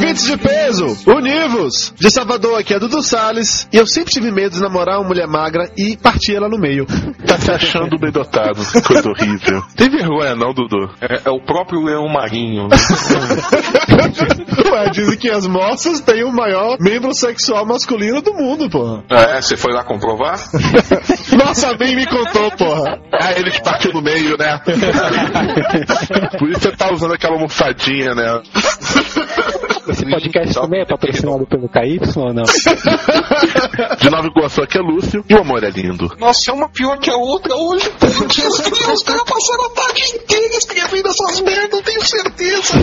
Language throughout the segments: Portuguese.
Ouvintes de peso, univos! De Salvador aqui é Dudu Salles e eu sempre tive medo de namorar uma mulher magra e partir ela no meio. Tá se achando bem dotado, coisa horrível. Tem vergonha não, Dudu? É, é o próprio leão marinho. Né? Ué, dizem que as moças têm o maior membro sexual masculino do mundo, porra. É, você foi lá comprovar? Nossa, bem me contou, porra. Ah, ele que partiu no meio, né? Por isso você tá usando aquela almofadinha, né? Esse podcast também é patrocinado pelo KY ou não? De Nova Iguaçu aqui é Lúcio e o amor é lindo. Nossa, é uma pior que a outra hoje. Gente, os caras passaram a tarde inteira escrevendo essas merdas, tenho certeza.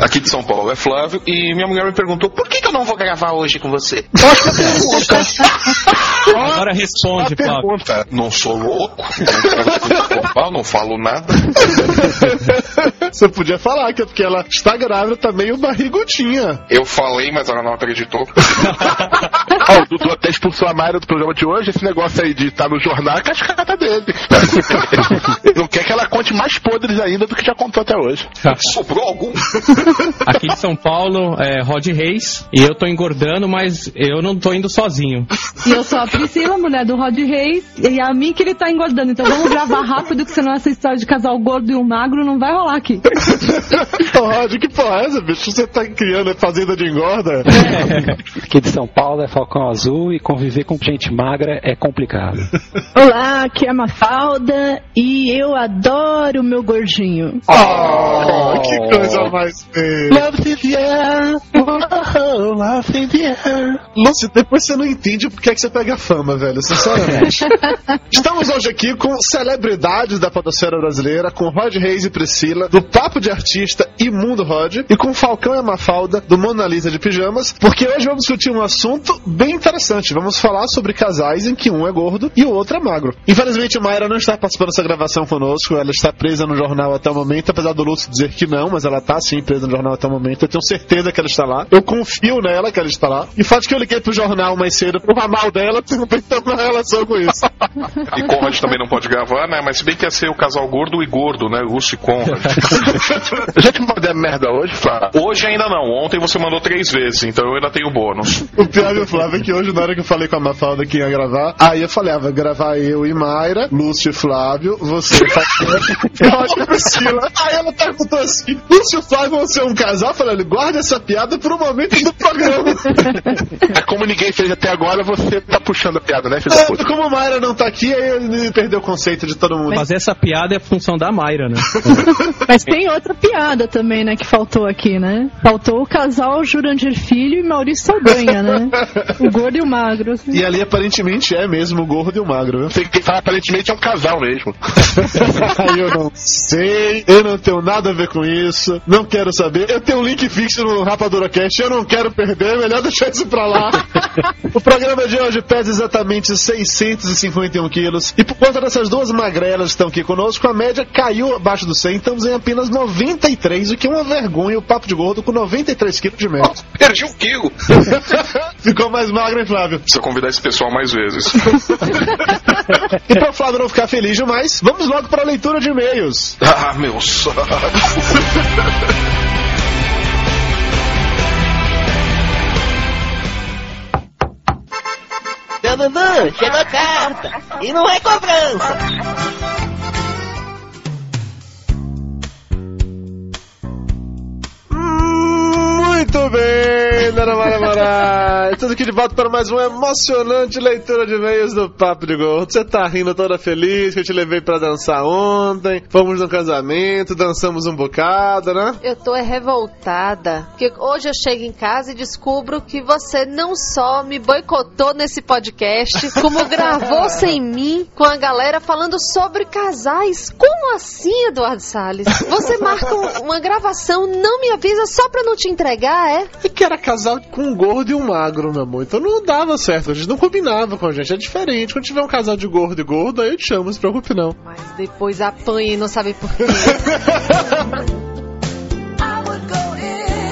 Aqui de São Paulo é Flávio e minha mulher me perguntou por que, que eu não vou gravar hoje com você? Agora responde, Flávio. Pergunta. Não sou louco, não falo nada. Você podia falar que é porque ela está grávida, tá meio barrigutinha. Eu falei, mas ela não acreditou. Ó, o Dudu até expulsou a Mayra do programa de hoje. Esse negócio aí de estar no jornal é cascata dele. não quer que ela conte mais podres ainda do que já contou até hoje. Sobrou algum? Aqui em São Paulo é Rod Reis e eu tô engordando, mas eu não tô indo sozinho. E eu sou a Priscila, mulher do Rod Reis, e é a mim que ele tá engordando. Então vamos gravar rápido, que senão essa história de casal gordo e um magro não vai rolar aqui. Rod, que porra é essa, bicho? Você tá criando fazenda de engorda? Aqui de São Paulo é Falcão Azul e conviver com gente magra é complicado. Olá, aqui é a Mafalda e eu adoro o meu gordinho. Oh, que coisa mais feia. Love in the air, oh, love in the air. Lúcio, depois você não entende por que é que você pega fama, velho, sinceramente. Estamos hoje aqui com celebridades da podosfera brasileira, com Rod Reis e Priscila, do Papo de Artista e Mundo Rod, e com Falcão e a Mafalda, do Mona Lisa de Pijamas, porque hoje vamos discutir um assunto bem interessante. Vamos falar sobre casais em que um é gordo e o outro é magro. Infelizmente, Mayra não está participando dessa gravação conosco, ela está presa no jornal até o momento, apesar do Lúcio dizer que não, mas ela está sim presa no jornal até o momento. Eu tenho certeza que ela está lá. Eu confio nela que ela está lá. E fato que eu liguei pro jornal mais cedo pro ramal dela, também tem uma relação com isso. E Conrad também não pode gravar, né? Mas se bem que ia ser o casal gordo e gordo, né? Lúcio e Conrad. Já te mandei merda hoje, Flávio? Hoje ainda não. Ontem você mandou três vezes, então eu ainda tenho bônus. O pior do Flávio é que hoje, na hora que eu falei com a Mafalda que ia gravar, aí eu falei, ah, vai gravar eu e Mayra, Lúcio e Flávio, você, Flávio e Priscila. Aí ela perguntou assim, Lúcio e Flávio vão ser um casal? Eu falei, guarda essa piada por um momento do programa. É como ninguém fez até agora, você tá puxando a piada, né, filho da É, puta? como a Mayra não tá aqui, aí ele perdeu o conceito de todo mundo. Mas essa piada é função da Mayra, né? Mas tem outra piada também, né, que faltou aqui, né? Faltou o casal Jurandir Filho e Maurício Saldanha, né? O gordo e o magro. assim. E ali aparentemente é mesmo o gordo e o magro, viu? Tem que falar, aparentemente é um casal mesmo. Eu não sei, eu não tenho nada a ver com isso, não quero saber. Eu tenho um link fixo no Rapadura Cast, eu não quero perder, melhor deixar isso pra lá. o programa de hoje pesa exatamente 651 quilos, e por conta dessas duas magrelas que estão aqui conosco, a média caiu abaixo do 100, estamos em apenas 93, o que é uma vergonha, o papo de gordo com 93 quilos de média. Perdi um quilo. Ficou mais magro, hein, Flávio? Precisa convidar esse pessoal mais vezes. E para o Flávio não ficar feliz demais, vamos logo para a leitura de e-mails. Ah, meu saco. Chegou a carta. E não é cobrança. Muito bem, Dona Mara. Tudo aqui de volta para mais uma emocionante leitura de e-mails do Papo de Gordo. Você tá rindo toda feliz que eu te levei pra dançar ontem. Fomos no casamento, dançamos um bocado, né? Eu tô é revoltada. Porque hoje eu chego em casa e descubro que você não só me boicotou nesse podcast, como gravou sem mim com a galera falando sobre casais. Como assim, Eduardo Salles? Você marca um- uma gravação, não me avisa só pra não te entregar, é? E que era casal com um gordo e um magro. meu amor. Então não dava certo, a gente não combinava com a gente. É diferente. Quando tiver um casal de gordo e gordo, aí eu te chamo, não se preocupe não. Mas depois apanha e não sabe por quê.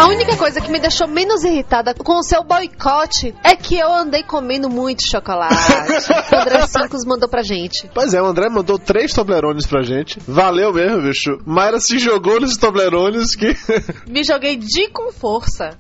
A única coisa que me deixou menos irritada com o seu boicote é que eu andei comendo muito chocolate. o André Cincos mandou pra gente. Pois é, o André mandou três Toblerones pra gente. Valeu mesmo, bicho. Mayra se jogou nos Toblerones que Me joguei de com força.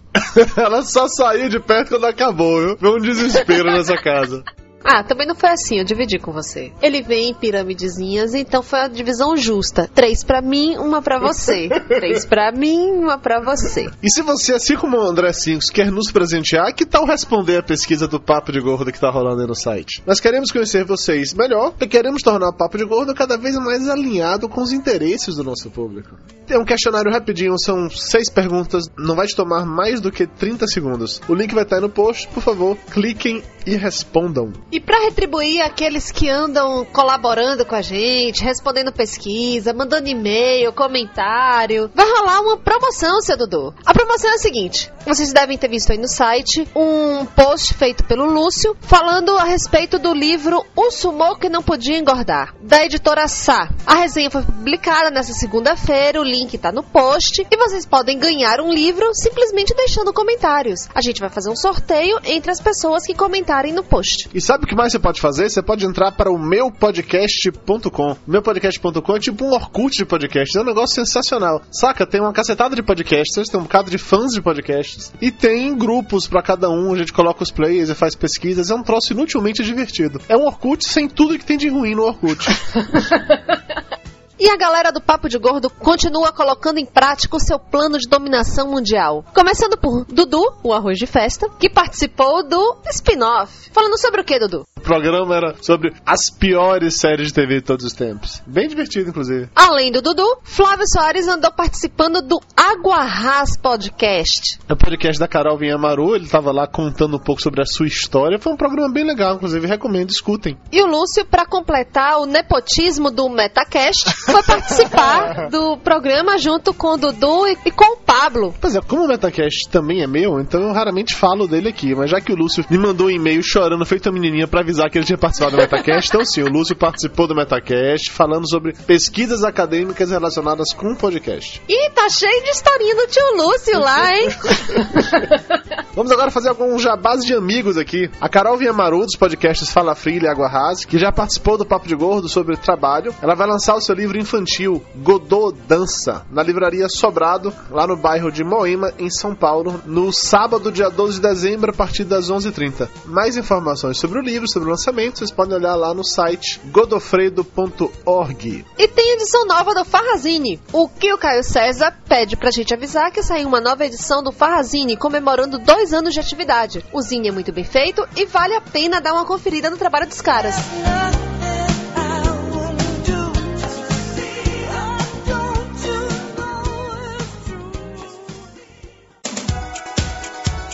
ela só saiu de perto quando acabou, viu? Foi um desespero nessa casa. Ah, também não foi assim, eu dividi com você. Ele vem em piramidezinhas, então foi a divisão justa. Três pra mim, uma pra você. Três pra mim, uma pra você. E se você, assim como o André Cincos, quer nos presentear, que tal responder a pesquisa do Papo de Gordo que tá rolando aí no site? Nós queremos conhecer vocês melhor e queremos tornar o Papo de Gordo cada vez mais alinhado com os interesses do nosso público. Tem um questionário rapidinho, são seis perguntas, não vai te tomar mais do que 30 segundos. O link vai estar aí no post, por favor, cliquem e respondam. E pra retribuir aqueles que andam colaborando com a gente, respondendo pesquisa, mandando e-mail, comentário, vai rolar uma promoção, seu Dudu. A promoção é a seguinte: vocês devem ter visto aí no site um post feito pelo Lúcio falando a respeito do livro O Sumô que Não Podia Engordar, da editora Sá. A resenha foi publicada nessa segunda-feira, o link tá no post e vocês podem ganhar um livro simplesmente deixando comentários. A gente vai fazer um sorteio entre as pessoas que comentarem no post. E sabe o que mais você pode fazer? Você pode entrar para o meupodcast.com. Meupodcast.com é tipo um Orkut de podcast. É um negócio sensacional. Saca? Tem uma cacetada de podcasters, tem um bocado de fãs de podcasts. E tem grupos para cada um. A gente coloca os players e faz pesquisas. É um troço inutilmente divertido. É um Orkut sem tudo que tem de ruim no Orkut. E a galera do Papo de Gordo continua colocando em prática o seu plano de dominação mundial. Começando por Dudu, o arroz de festa, que participou do spin-off. Falando sobre o que, Dudu? o programa era sobre as piores séries de TV de todos os tempos. Bem divertido, inclusive. Além do Dudu, Flávio Soares andou participando do Aguarrás Podcast. É o podcast da Carol Vinhamaru, ele tava lá contando um pouco sobre a sua história. Foi um programa bem legal, inclusive recomendo, escutem. E o Lúcio, para completar o nepotismo do Metacast, foi participar do programa junto com o Dudu e, e com o Pablo. Pois é, como o Metacast também é meu, então eu raramente falo dele aqui, mas já que o Lúcio me mandou um e-mail chorando feito a menininha pra avisar que ele tinha participado do Metacast, então sim, o Lúcio participou do Metacast falando sobre pesquisas acadêmicas relacionadas com o podcast. E tá cheio de historinha do tio Lúcio lá, hein? Vamos agora fazer alguns jabás de amigos aqui. A Carol Viamaru, dos podcasts Fala Fria e Água Rasa, que já participou do Papo de Gordo sobre trabalho, ela vai lançar o seu livro infantil, Godô Dança, na livraria Sobrado, lá no bairro de Moema, em São Paulo, no sábado, dia 12 de dezembro, a partir das 11h30. Mais informações sobre o livro, sobre o lançamento, vocês podem olhar lá no site godofredo.org. E tem edição nova do Farrazine. O que o Caio César pede pra gente avisar que saiu uma nova edição do Farrazine comemorando dois anos de atividade. O zine é muito bem feito e vale a pena dar uma conferida no trabalho dos caras.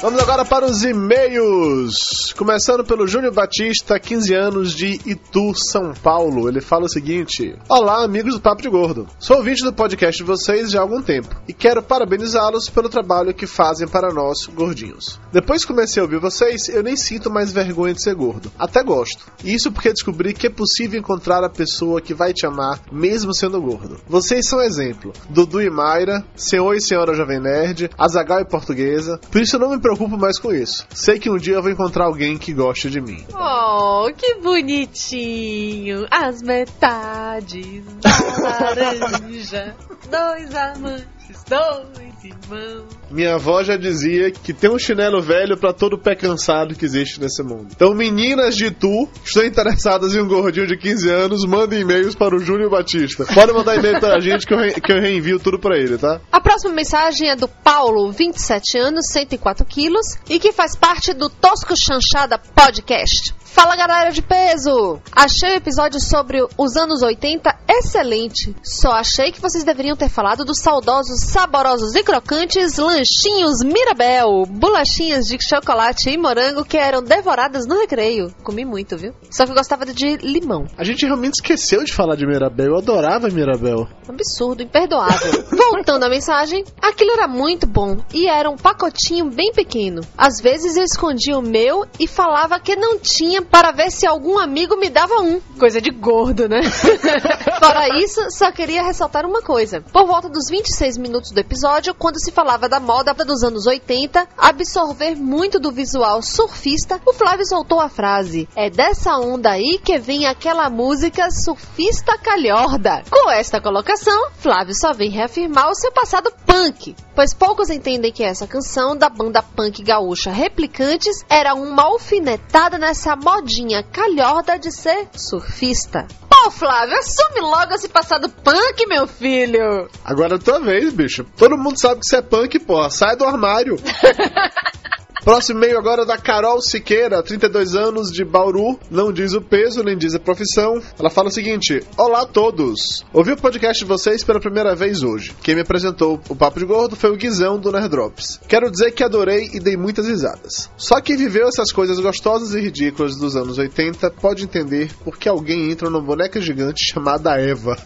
Vamos agora para os e-mails. Começando pelo Júnior Batista, 15 anos de Itu, São Paulo. Ele fala o seguinte: Olá, amigos do Papo de Gordo. Sou ouvinte do podcast de vocês já há algum tempo e quero parabenizá-los pelo trabalho que fazem para nós, gordinhos. Depois que comecei a ouvir vocês, eu nem sinto mais vergonha de ser gordo. Até gosto. E isso porque descobri que é possível encontrar a pessoa que vai te amar, mesmo sendo gordo. Vocês são exemplo. Dudu e Mayra, Senhor e Senhora Jovem Nerd, Azagal e Portuguesa. Por isso não me preocupo mais com isso. Sei que um dia eu vou encontrar alguém que goste de mim. Oh, que bonitinho! As metades da laranja, dois amantes, dois irmãos. Minha avó já dizia que tem um chinelo velho pra todo pé cansado que existe nesse mundo. Então, meninas de tu, que estão interessadas em um gordinho de 15 anos, mandem e-mails para o Júnior Batista. Pode mandar e-mail pra gente que eu, re- que eu reenvio tudo pra ele, tá? A próxima mensagem é do Paulo, 27 anos, 104 quilos, e que faz parte do Tosco Chanchada Podcast. Fala galera de peso! Achei o episódio sobre os anos 80 excelente. Só achei que vocês deveriam ter falado dos saudosos, saborosos e crocantes lanchinhos Mirabel, bolachinhas de chocolate e morango que eram devoradas no recreio. Comi muito, viu? Só que eu gostava de limão. A gente realmente esqueceu de falar de Mirabel. Eu adorava Mirabel. Absurdo, imperdoável. Voltando à mensagem, aquilo era muito bom e era um pacotinho bem pequeno. Às vezes eu escondia o meu e falava que não tinha para ver se algum amigo me dava um. Coisa de gordo, né? Fora isso, só queria ressaltar uma coisa. Por volta dos 26 minutos do episódio, quando se falava da moda dos anos 80, absorver muito do visual surfista, o Flávio soltou a frase: É dessa onda aí que vem aquela música surfista calhorda. Com esta colocação, Flávio só vem reafirmar o seu passado punk, pois poucos entendem que essa canção da banda punk gaúcha Replicantes era uma alfinetada nessa modinha calhorda de ser surfista. Pô, Flávio, assume logo esse passado punk, meu filho! Agora é tua vez, bicho. Todo mundo sabe que você é punk, porra. Sai do armário. Próximo e-mail agora da Carol Siqueira, 32 anos, de Bauru. Não diz o peso, nem diz a profissão. Ela fala o seguinte: Olá a todos! Ouvi o podcast de vocês pela primeira vez hoje. Quem me apresentou o Papo de Gordo foi o Guizão do Nerdrops. Quero dizer que adorei e dei muitas risadas. Só quem viveu essas coisas gostosas e ridículas dos anos 80 pode entender por que alguém entra numa boneca gigante chamada Eva.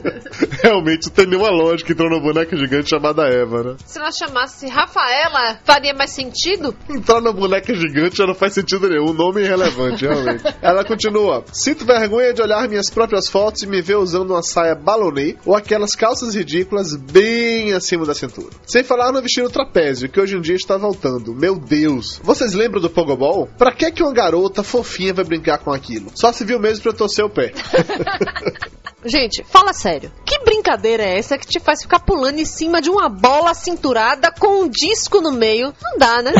Realmente não tem nenhuma lógica entrar numa boneca gigante chamada Eva, né? Se nós chamasse Rafaela, faria mais sentido? Entrar na boneca gigante já não faz sentido nenhum. Nome irrelevante, realmente. Ela continua. Sinto vergonha de olhar minhas próprias fotos e me ver usando uma saia balonê ou aquelas calças ridículas bem acima da cintura. Sem falar no vestido trapézio, que hoje em dia está voltando. Meu Deus. Vocês lembram do Pogobol? Pra que que uma garota fofinha vai brincar com aquilo? Só se viu mesmo pra torcer o pé. Gente, fala sério. Que brincadeira é essa que te faz ficar pulando em cima de uma bola cinturada com um disco no meio? Não dá, né?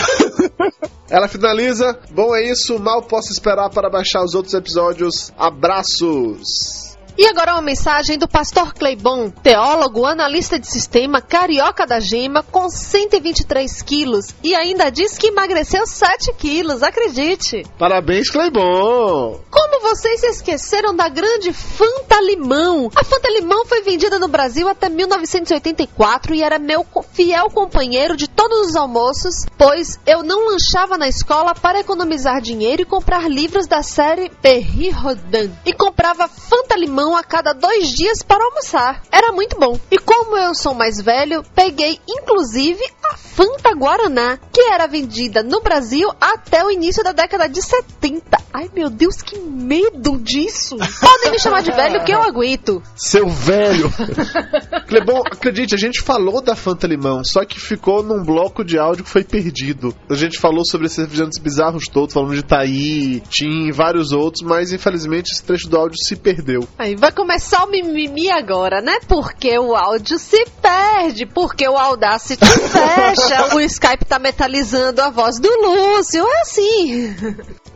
Ela finaliza. Bom, é isso. Mal posso esperar para baixar os outros episódios. Abraços. E agora uma mensagem do pastor Cleibon, teólogo, analista de sistema, carioca da gema, com 123 quilos e ainda diz que emagreceu 7 quilos, acredite. Parabéns, Cleibon. Como vocês se esqueceram da grande Fanta Limão? A Fanta Limão foi vendida no Brasil até 1984 e era meu fiel companheiro de todos os almoços, pois eu não lanchava na escola para economizar dinheiro e comprar livros da série Perry Rodin. E comprava Fanta Limão a cada dois dias para almoçar. Era muito bom. E como eu sou mais velho, peguei inclusive a Fanta Guaraná, que era vendida no Brasil até o início da década de 70. Ai meu Deus, que medo disso! Podem me chamar de velho que eu aguento. Seu velho. Clebon, acredite, a gente falou da Fanta Limão, só que ficou num bloco de áudio que foi perdido. A gente falou sobre esses refrigerantes bizarros todos, falando de Taí, Tim e vários outros, mas infelizmente esse trecho do áudio se perdeu. Aí vai começar o mimimi agora, né? Porque o áudio se perde, porque o Audacity fecha, o Skype tá metalizando a voz do Lúcio, é assim.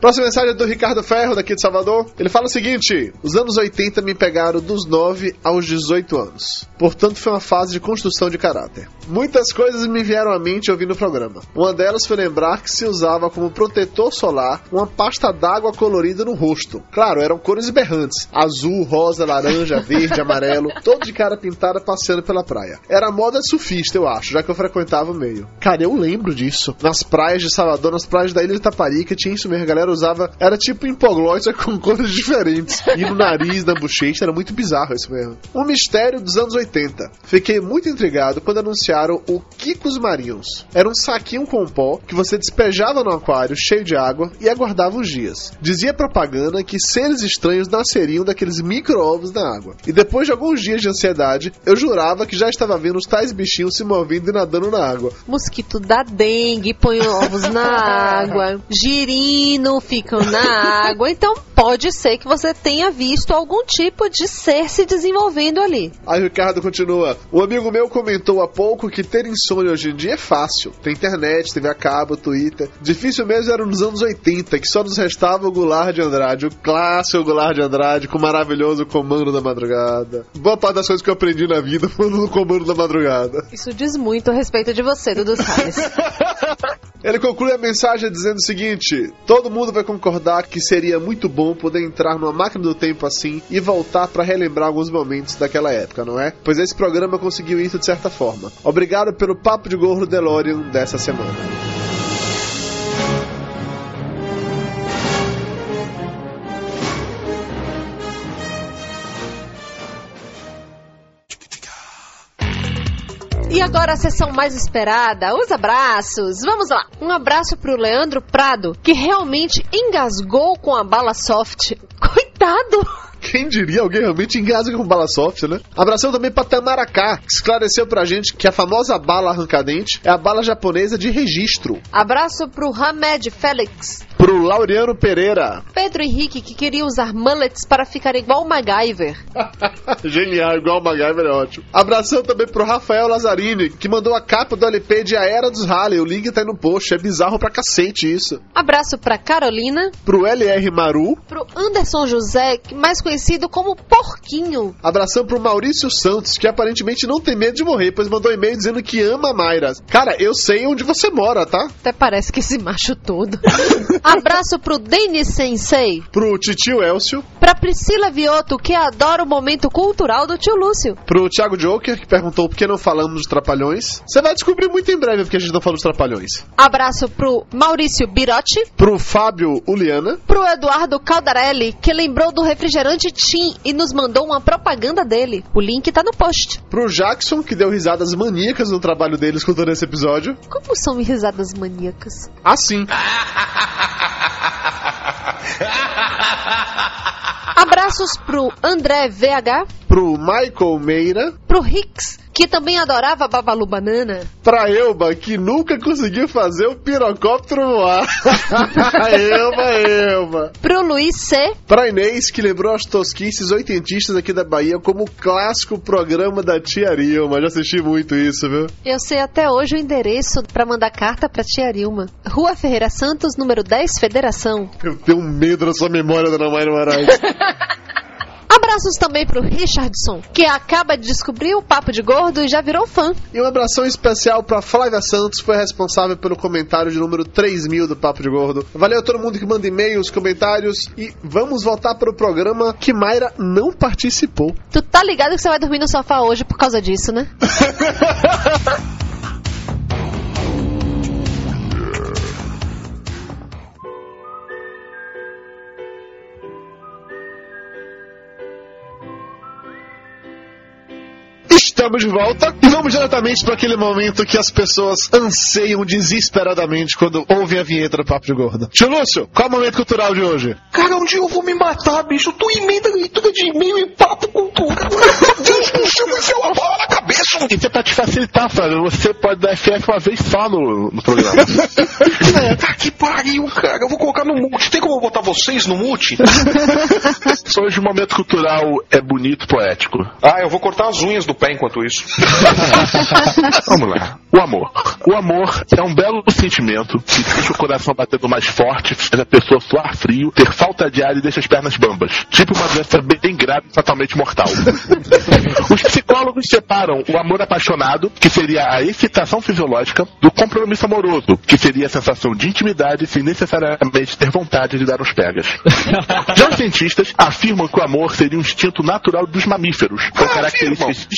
Próxima mensagem é do Ricardo Ferro, daqui de Salvador. Ele fala o seguinte: Os anos 80 me pegaram dos 9 aos 18 anos. Portanto, foi uma fase de construção de caráter. Muitas coisas me vieram à mente ouvindo o programa. Uma delas foi lembrar que se usava como protetor solar uma pasta d'água colorida no rosto. Claro, eram cores berrantes: azul, rosa, laranja, verde, amarelo, todo de cara pintada passeando pela praia. Era moda surfista, eu acho, já que eu frequentava o meio. Cara, eu lembro disso. Nas praias de Salvador, nas praias da Ilha de Taparica, tinha isso mesmo, a galera usava. Era tipo hipoglóssea com cores diferentes. E no nariz, na bochecha, era muito bizarro isso mesmo. Um mistério dos anos 80. Fiquei muito intrigado quando anunciaram o Kikos Marinhos. Era um saquinho com pó que você despejava no aquário cheio de água e aguardava uns dias. Dizia propaganda que seres estranhos nasceriam daqueles micro-ovos na água. E depois de alguns dias de ansiedade, eu jurava que já estava vendo os tais bichinhos se movendo e nadando na água. Mosquito da dengue põe ovos na água. Girino ficam na água. Então pode ser que você tenha visto algum tipo de ser se desenvolvendo ali. Aí o Ricardo continua. Um amigo meu comentou há pouco que ter insônia hoje em dia é fácil. Tem internet, TV a cabo, Twitter. Difícil mesmo era nos anos 80, que só nos restava o Goulart de Andrade, o clássico Goulart de Andrade, com o maravilhoso comando da madrugada. Boa parte das coisas que eu aprendi na vida foram no comando da madrugada. Isso diz muito a respeito de você, Dudu Salles. Ele conclui a mensagem dizendo o seguinte: Todo mundo vai concordar que seria muito bom poder entrar numa máquina do tempo assim e voltar para relembrar alguns momentos daquela época, não é? Pois esse programa conseguiu isso de certa forma. Obrigado pelo papo de gorro DeLorean dessa semana. E agora a sessão mais esperada, os abraços. Vamos lá. Um abraço pro Leandro Prado, que realmente engasgou com a bala soft. Coitado! Quem diria alguém realmente engasga com bala soft, né? Abração também pra Tamaracá, que esclareceu pra gente que a famosa bala arrancadente é a bala japonesa de registro. Abraço pro Hamed Félix. Pro Laureano Pereira. Pedro Henrique, que queria usar mullets para ficar igual o MacGyver. Genial, igual o MacGyver é ótimo. Abração também pro Rafael Lazzarini, que mandou a capa do LP de A Era dos Harley. O link tá aí no post, é bizarro pra cacete isso. Abraço pra Carolina. Pro LR Maru. Pro Anderson José, que mais conhecido como Porquinho. Abração pro Maurício Santos, que aparentemente não tem medo de morrer, pois mandou um e-mail dizendo que ama a Mayra. Cara, eu sei onde você mora, tá? Até parece que esse macho todo. Abraço pro Denis Sensei. Pro Titio Elcio. Pra Priscila Vioto, que adora o momento cultural do tio Lúcio. Pro Thiago Joker, que perguntou por que não falamos dos Trapalhões. Você vai descobrir muito em breve porque a gente não falou dos Trapalhões. Abraço pro Maurício Birotti. Pro Fábio Uliana. Pro Eduardo Caldarelli, que lembrou do refrigerante Tim e nos mandou uma propaganda dele. O link tá no post. Pro Jackson, que deu risadas maníacas no trabalho dele escutando esse episódio. Como são risadas maníacas? Assim. Abraços pro André VH. Pro Michael Meira. Pro Hicks, que também adorava Babalu Banana. Pra Elba, que nunca conseguiu fazer o pirocóptero voar. Elba, Elba. Pro Luiz C. Pra Inês, que lembrou as tosquices oitentistas aqui da Bahia como o clássico programa da Tia Rilma. Já assisti muito isso, viu? Eu sei até hoje o endereço pra mandar carta pra Tia Rilma. Rua Ferreira Santos, número 10, Federação. Eu tenho medo da sua memória, dona Mayra Moraes. Abraços também pro Richardson, que acaba de descobrir o Papo de Gordo e já virou fã. E uma abração especial pra Flávia Santos, que foi responsável pelo comentário de número 3000 do Papo de Gordo. Valeu a todo mundo que manda e-mails, comentários e vamos voltar para o programa que Mayra não participou. Tu tá ligado que você vai dormir no sofá hoje por causa disso, né? Estamos de volta e vamos diretamente para aquele momento que as pessoas anseiam desesperadamente quando ouvem a vinheta do Papo de Gordo. Tio Lúcio, qual é o momento cultural de hoje? Cara, um dia eu vou me matar, bicho. Tu emenda leitura de e-mail e papo cultura. Meu Deus do céu, me enfiou uma bola na cabeça. Isso é pra te facilitar, Flávio. Você pode dar FF uma vez só no, no programa. É, tá que pariu, cara. Eu vou colocar no mute. Tem como eu botar vocês no mute? Hoje o momento cultural é bonito, poético. Ah, eu vou cortar as unhas do pé enquanto isso. Vamos lá. O amor. O amor é um belo sentimento que deixa o coração batendo mais forte, faz a pessoa suar frio, ter falta de ar e deixa as pernas bambas. Tipo uma doença bem grave e fatalmente mortal. Os psicólogos separam o amor apaixonado, que seria a excitação fisiológica, do compromisso amoroso, que seria a sensação de intimidade sem necessariamente ter vontade de dar uns pegas. Já os cientistas afirmam que o amor seria um instinto natural dos mamíferos, com características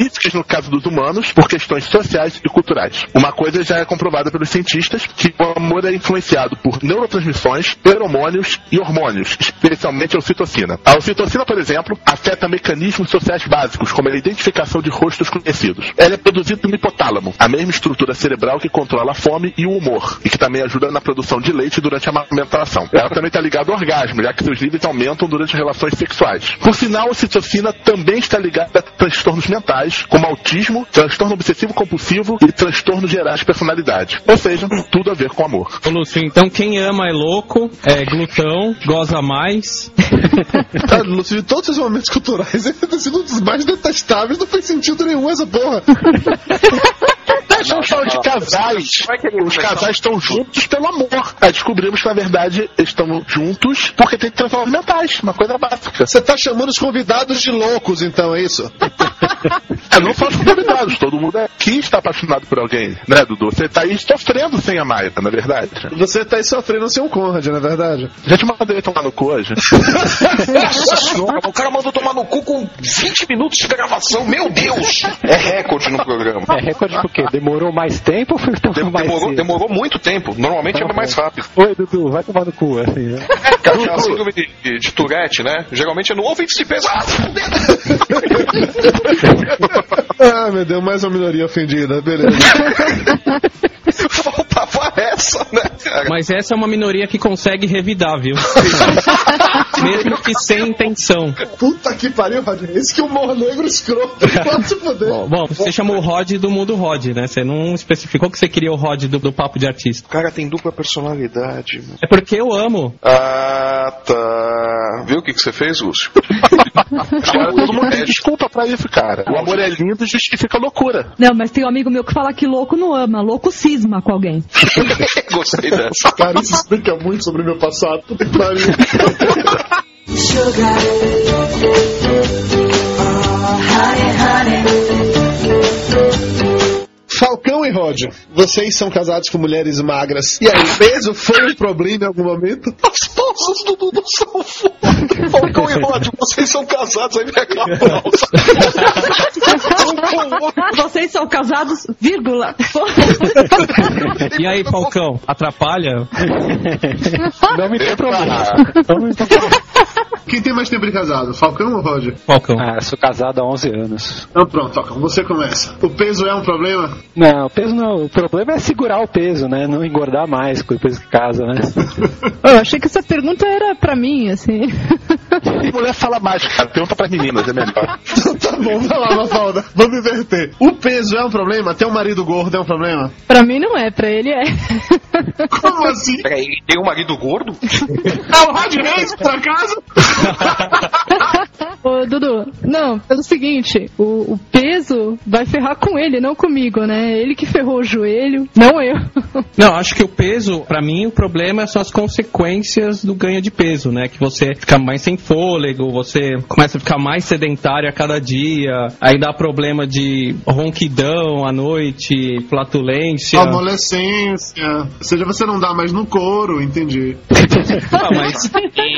específicas no caso dos humanos, por questões sociais e culturais. Uma coisa já é comprovada pelos cientistas, que o amor é influenciado por neurotransmissões, feromônios e hormônios, especialmente a ocitocina. A ocitocina, por exemplo, afeta mecanismos sociais básicos, como a identificação de rostos conhecidos. Ela é produzida no hipotálamo, a mesma estrutura cerebral que controla a fome e o humor, e que também ajuda na produção de leite durante a amamentação. Ela também está ligada ao orgasmo, já que seus níveis aumentam durante relações sexuais. Por sinal, a ocitocina também está ligada a transtornos mentais, como autismo, transtorno obsessivo compulsivo e transtornos gerais de personalidade. Ou seja, tudo a ver com amor. Ô, Lúcio, então quem ama é louco, é glutão, goza mais. Cara, Lúcio, de todos os momentos culturais, ele tem sido um dos mais detestáveis, não faz sentido nenhum essa porra. Não fala de casais. Os casais estão juntos pelo amor. Aí descobrimos que, na verdade, eles estão juntos porque tem transtornos mentais. Uma coisa básica. Você tá chamando os convidados de loucos, então, é isso? É, não só os convidados, todo mundo aqui está apaixonado por alguém, né, Dudu? Você tá aí sofrendo sem a Mayra, na é verdade. Você tá aí sofrendo sem um Conrad, na é verdade. Já te mandei tomar no cu hoje. Nossa senhora, o cara mandou tomar no cu com 20 minutos de gravação, meu Deus! É recorde no programa. É recorde por quê? Demorou mais tempo ou foi tão Dem- mais demorou, cedo? demorou muito tempo. Normalmente é mais rápido. Oi, Dudu, vai tomar no cu, assim, né? Cara, aquela síndrome de, de, de Tourette, né? Geralmente é no ouvinte de peso. Ah, fudeu. Ah, meu Deus, mais uma minoria ofendida, beleza. Essa, né, cara? Mas essa é uma minoria que consegue revidar, viu? Mesmo que sem intenção. Puta que pariu, Rod. Esse que humor negro escroto. Pode se fuder. Bom, você chamou o Rod do mundo Rod, né? Você não especificou que você queria o Rod do, do papo de artista. O cara tem dupla personalidade. mano. É porque eu amo. Ah, tá. Viu o que, que você fez, Lúcio? Cara, todo mundo tem desculpa pra isso, cara. O amor é lindo e justifica a loucura. Não, mas tem um amigo meu que fala que louco não ama, louco cisma com alguém. Gostei dessa. Cara, isso explica muito sobre meu passado. Puta que pariu. Falcão e Rod, vocês são casados com mulheres magras. E aí, peso foi um problema em algum momento? As pausas do Dudu são foda. Falcão e Rod, vocês são casados, aí vem aquela pausa. Vocês são casados, vírgula. E aí, Falcão, atrapalha? Não me. Não me compromete. Quem tem mais tempo de casado, Falcão ou Rod? Falcão. Ah, sou casado há 11 anos. Então pronto, Falcão, você começa. O peso é um problema? Não, o peso não. O problema é segurar o peso, né? Não engordar mais depois que casa, né? Eu achei que essa pergunta era pra mim, assim. Mulher fala mais, cara. Pergunta pras meninas, é melhor. tá bom, vai lá, Mafalda. Vamos inverter. O peso é um problema? Ter um marido gordo é um problema? Pra mim não é, pra ele é. Como assim? Peraí, tem um marido gordo? É o Rod Reis, por acaso? Ô, Dudu, não, pelo seguinte, o, o peso vai ferrar com ele, não comigo, né? Ele que ferrou o joelho, não eu. Não, acho que o peso, pra mim, o problema são as consequências do ganho de peso, né? Que você fica mais sem fôlego, você começa a ficar mais sedentário a cada dia, aí dá problema de ronquidão à noite, flatulência. Adolescência. Ou seja, você não dá mais no couro, entendi. Ah, mas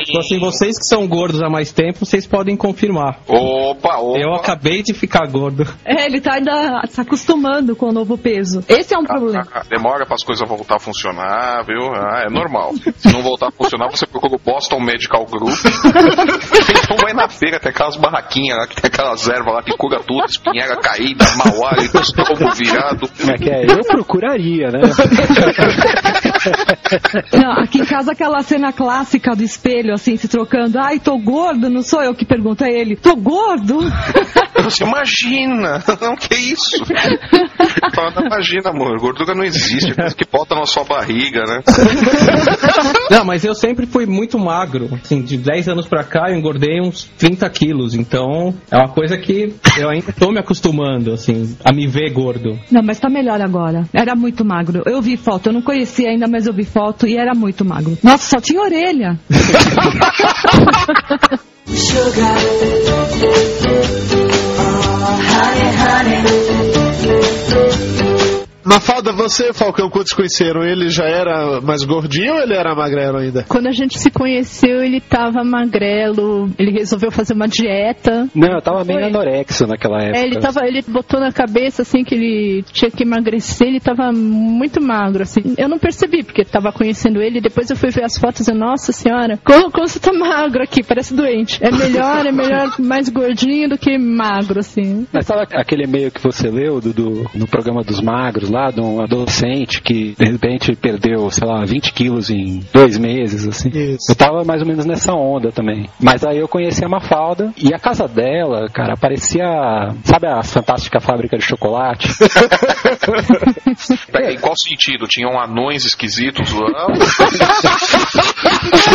tipo assim, vocês que são gordos há mais tempo, vocês podem confirmar. Opa, opa. Eu acabei de ficar gordo. É, ele tá ainda se acostumando com o novo peso. Esse é um problema. Ah, Demora para as coisas voltar a funcionar, viu? Ah, é normal. Se não voltar a funcionar, você procura o Boston Medical Group. então vai na feira, tem aquelas barraquinhas lá, que tem aquelas ervas lá que cura tudo, espinhega caída, mau hálito, estômago virado. Como é que é? Eu procuraria, né? Não, aqui em casa aquela cena clássica do espelho, assim, se trocando. Ai, tô gordo, não sou eu que pergunto, é ele. Tô gordo? Você imagina, não, que isso? Fala, não, imagina, amor, gordura não existe, é coisa que bota na sua barriga, né? Não, mas eu sempre fui muito magro. Assim, de 10 anos pra cá eu engordei uns 30 quilos. Então é uma coisa que eu ainda tô me acostumando, assim, a me ver gordo. Não, mas tá melhor agora. Era muito magro. Eu vi foto, eu não conhecia ainda, mas eu vi foto e era muito magro. Nossa, só tinha orelha. Mafalda, você, Falcão, quando se conheceram, ele já era mais gordinho ou ele era magrelo ainda? Quando a gente se conheceu, ele tava magrelo, ele resolveu fazer uma dieta. Não, eu tava meio anorexo naquela época. É, ele tava, ele botou na cabeça assim que ele tinha que emagrecer, ele tava muito magro, assim. Eu não percebi, porque tava conhecendo ele, depois eu fui ver as fotos e, nossa senhora, como, como você tá magro aqui, parece doente. É melhor, é melhor mais gordinho do que magro, assim. Mas sabe aquele e-mail que você leu do, do- no programa dos magros lá, de um adolescente que de repente perdeu, sei lá, 20 quilos em dois meses, assim? Isso. Eu tava mais ou menos nessa onda também. Mas aí eu conheci a Mafalda e a casa dela, cara, parecia. Sabe a fantástica fábrica de chocolate? Peraí, em qual sentido? Tinham anões esquisitos lá?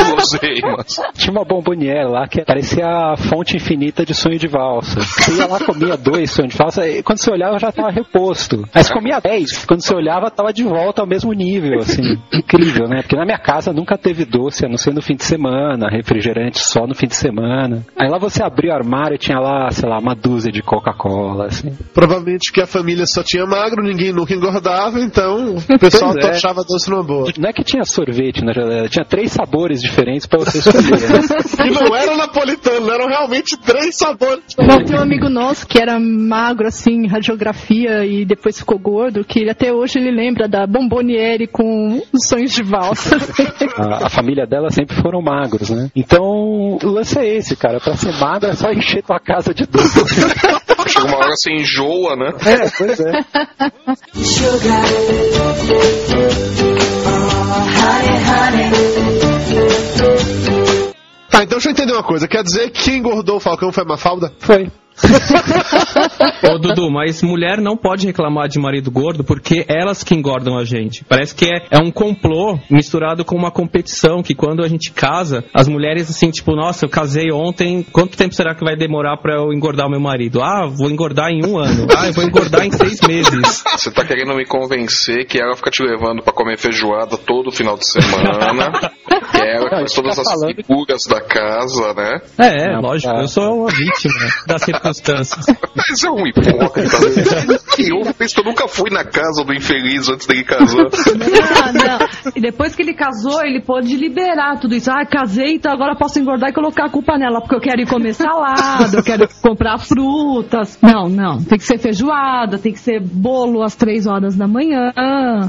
Guloseimas. Tinha uma bomboniere lá que parecia a fonte infinita de sonho de valsa. Você ia lá, comia dois sonhos de valsa, e quando você olhava já tava reposto. Mas comia dez. Quando você olhava, tava de volta ao mesmo nível, assim. Incrível, né? Porque na minha casa nunca teve doce, a não ser no fim de semana, refrigerante só no fim de semana. Aí lá você abriu o armário e tinha lá, sei lá, uma dúzia de Coca-Cola, assim. Provavelmente que a família só tinha magro, ninguém nunca engordava, então o pessoal é. achava doce numa boa. Não é que tinha sorvete na geladeira, tinha três sabores diferentes pra você escolher. né? E não era napolitano, eram realmente três sabores. Bom, tem um amigo nosso que era magro, assim, em radiografia e depois ficou gordo, que ele até hoje ele lembra da Bomboniere com os sonhos de valsa. A, a família dela sempre foram magros, né? Então, o lance é esse, cara. Pra ser magro é só encher tua casa de doce. Chega uma hora você enjoa, né? É, pois é. Tá, então deixa eu entender uma coisa. Quer dizer que quem engordou o Falcão foi a Mafalda? Foi. Ô Dudu, mas mulher não pode reclamar de marido gordo porque elas que engordam a gente. Parece que é, é um complô misturado com uma competição que quando a gente casa, as mulheres assim, tipo, nossa, eu casei ontem, quanto tempo será que vai demorar pra eu engordar o meu marido? Ah, vou engordar em um ano. Ah, eu vou engordar em seis meses. Você tá querendo me convencer que ela fica te levando pra comer feijoada todo final de semana. que ela faz todas tá as figuras da casa, né? É, é, Não, lógico, tá. eu sou uma vítima das circunstâncias. Mas é um hipócrita. que eu penso que eu nunca fui na casa do infeliz antes dele casar. Ah, não. E depois que ele casou, ele pôde liberar tudo isso. Ah, casei, então agora posso engordar e colocar a culpa nela, porque eu quero ir comer salada, eu quero comprar frutas. Não, não. Tem que ser feijoada, tem que ser bolo às três horas da manhã.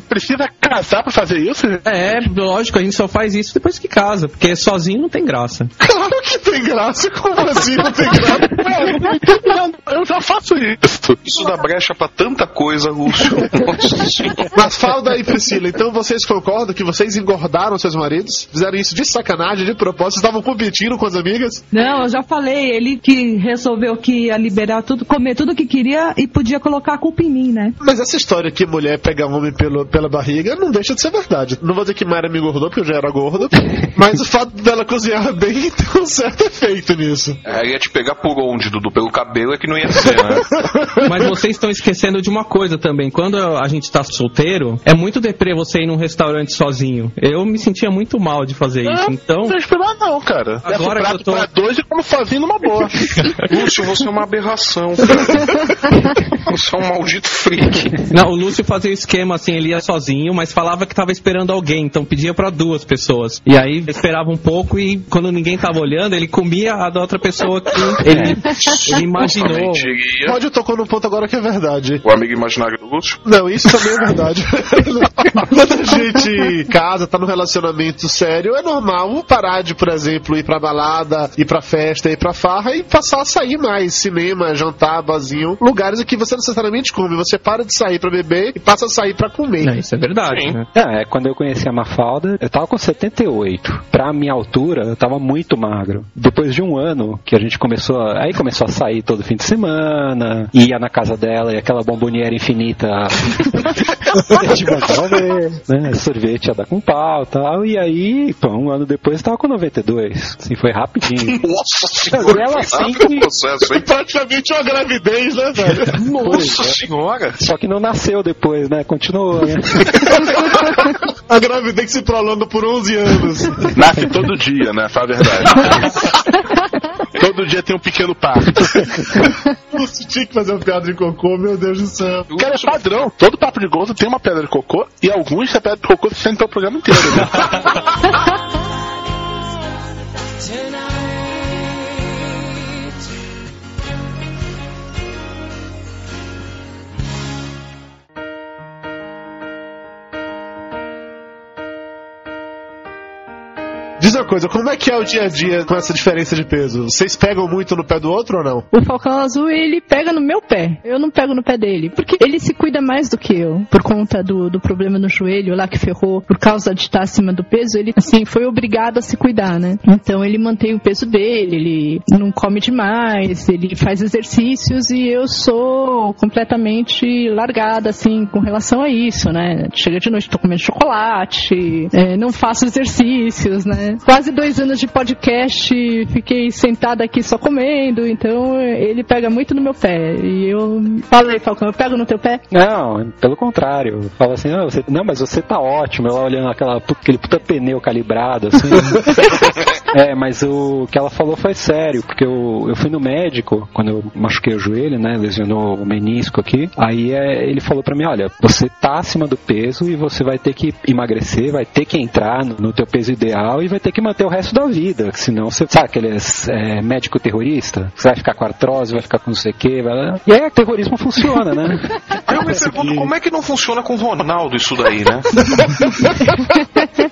Precisa casar pra fazer isso? É, lógico, a gente só faz isso depois que casa, porque sozinho não tem graça. Claro que tem graça, como assim não tem graça? Não, eu já faço isso. Isso dá brecha pra tanta coisa, Lúcio. Senhora. Mafalda e Priscila, então vocês concordam que vocês engordaram seus maridos? Fizeram isso de sacanagem, de propósito? Estavam competindo com as amigas? Não, eu já falei, ele que resolveu que ia liberar tudo, comer tudo que queria e podia colocar a culpa em mim, né? Mas essa história que mulher pega homem pelo, pela barriga não deixa de ser verdade. Não vou dizer que Mayra me engordou, porque eu já era gordo, mas o fato dela cozinhar bem tem um certo efeito nisso. Ela ia te pegar por onde, Dudu? Pelo cabelo é que não ia ser, né? Mas vocês estão esquecendo de uma coisa também. Quando a gente tá solteiro, é muito deprê você ir num restaurante sozinho. Eu me sentia muito mal de fazer isso. Então, Não esperar não, cara. Agora o que eu tô- pra dois e como sozinho numa boa. Lúcio, você é uma aberração, cara. Você é um maldito freak. não, o Lúcio fazia o esquema assim, ele ia sozinho, mas falava que tava esperando alguém, então pedia pra duas pessoas. E aí esperava um pouco e quando ninguém tava olhando, ele comia a da outra pessoa que ele, ele imaginou. Iria. Roger tocou num ponto agora que é verdade. O amigo imaginário do Lúcio? Não, isso também é verdade. Quando a gente casa, tá num relacionamento sério, é normal parar de, por exemplo, ir pra balada, ir pra festa, ir pra farra e passar a sair mais. Cinema, jantar, barzinho. Lugares em que você necessariamente come. Você para de sair pra beber e passa a sair pra comer. É, isso é verdade, né? É, quando eu conheci a Mafalda, eu tava com 78. Pra minha altura, eu tava muito magro. Depois de um ano que a gente começou, a, aí começou a sair todo fim de semana, ia na casa dela e aquela bomboniera infinita. a gente mandava ver, né? Sorvete ia dar com pau e tal. E aí, pô, um ano depois tava com 92. Assim, foi rapidinho. Nossa senhora, ela foi sempre- o processo, hein? Praticamente uma gravidez, né, velho? Nossa senhora. Só que não nasceu depois, né? Continuou, né? A gravidez se prolonga por 11 anos. Nasce todo dia, né? Fala a verdade. Todo dia tem um pequeno parto. Você tinha que fazer uma piada de cocô, meu Deus do céu. Cara, é padrão. Todo papo de gozo tem uma pedra de cocô e alguns, a pedra de cocô, se sentem o programa inteiro. Né? Diz uma coisa, como é que é o dia a dia com essa diferença de peso? Vocês pegam muito no pé do outro ou não? O Falcão Azul, ele pega no meu pé. Eu não pego no pé dele. Porque ele se cuida mais do que eu. Por conta do, do problema no joelho lá que ferrou. Por causa de estar acima do peso, ele, assim, foi obrigado a se cuidar, né? Então ele mantém o peso dele, ele não come demais, ele faz exercícios e eu sou completamente largada, assim, com relação a isso, né? Chega de noite, tô comendo chocolate, é, não faço exercícios, né? Quase dois anos de podcast, fiquei sentada aqui só comendo, então ele pega muito no meu pé. E eu falei, Falcão, eu pego no teu pé? Não, pelo contrário. Fala assim, não, você, não, mas você tá ótimo. Ela olhando aquela, aquele puta pneu calibrado, assim. é, mas o que ela falou foi sério, porque eu, eu fui no médico quando eu machuquei o joelho, né? Lesionou o menisco aqui. Aí é, ele falou pra mim, olha, você tá acima do peso e você vai ter que emagrecer, vai ter que entrar no, no teu peso ideal e vai ter que manter o resto da vida. Senão você sabe aquele é, médico terrorista? Você vai ficar com artrose, vai ficar com não sei o quê. Vai... E aí o terrorismo funciona, né? Aí eu me pergunto como é que não funciona com o Ronaldo isso daí, né?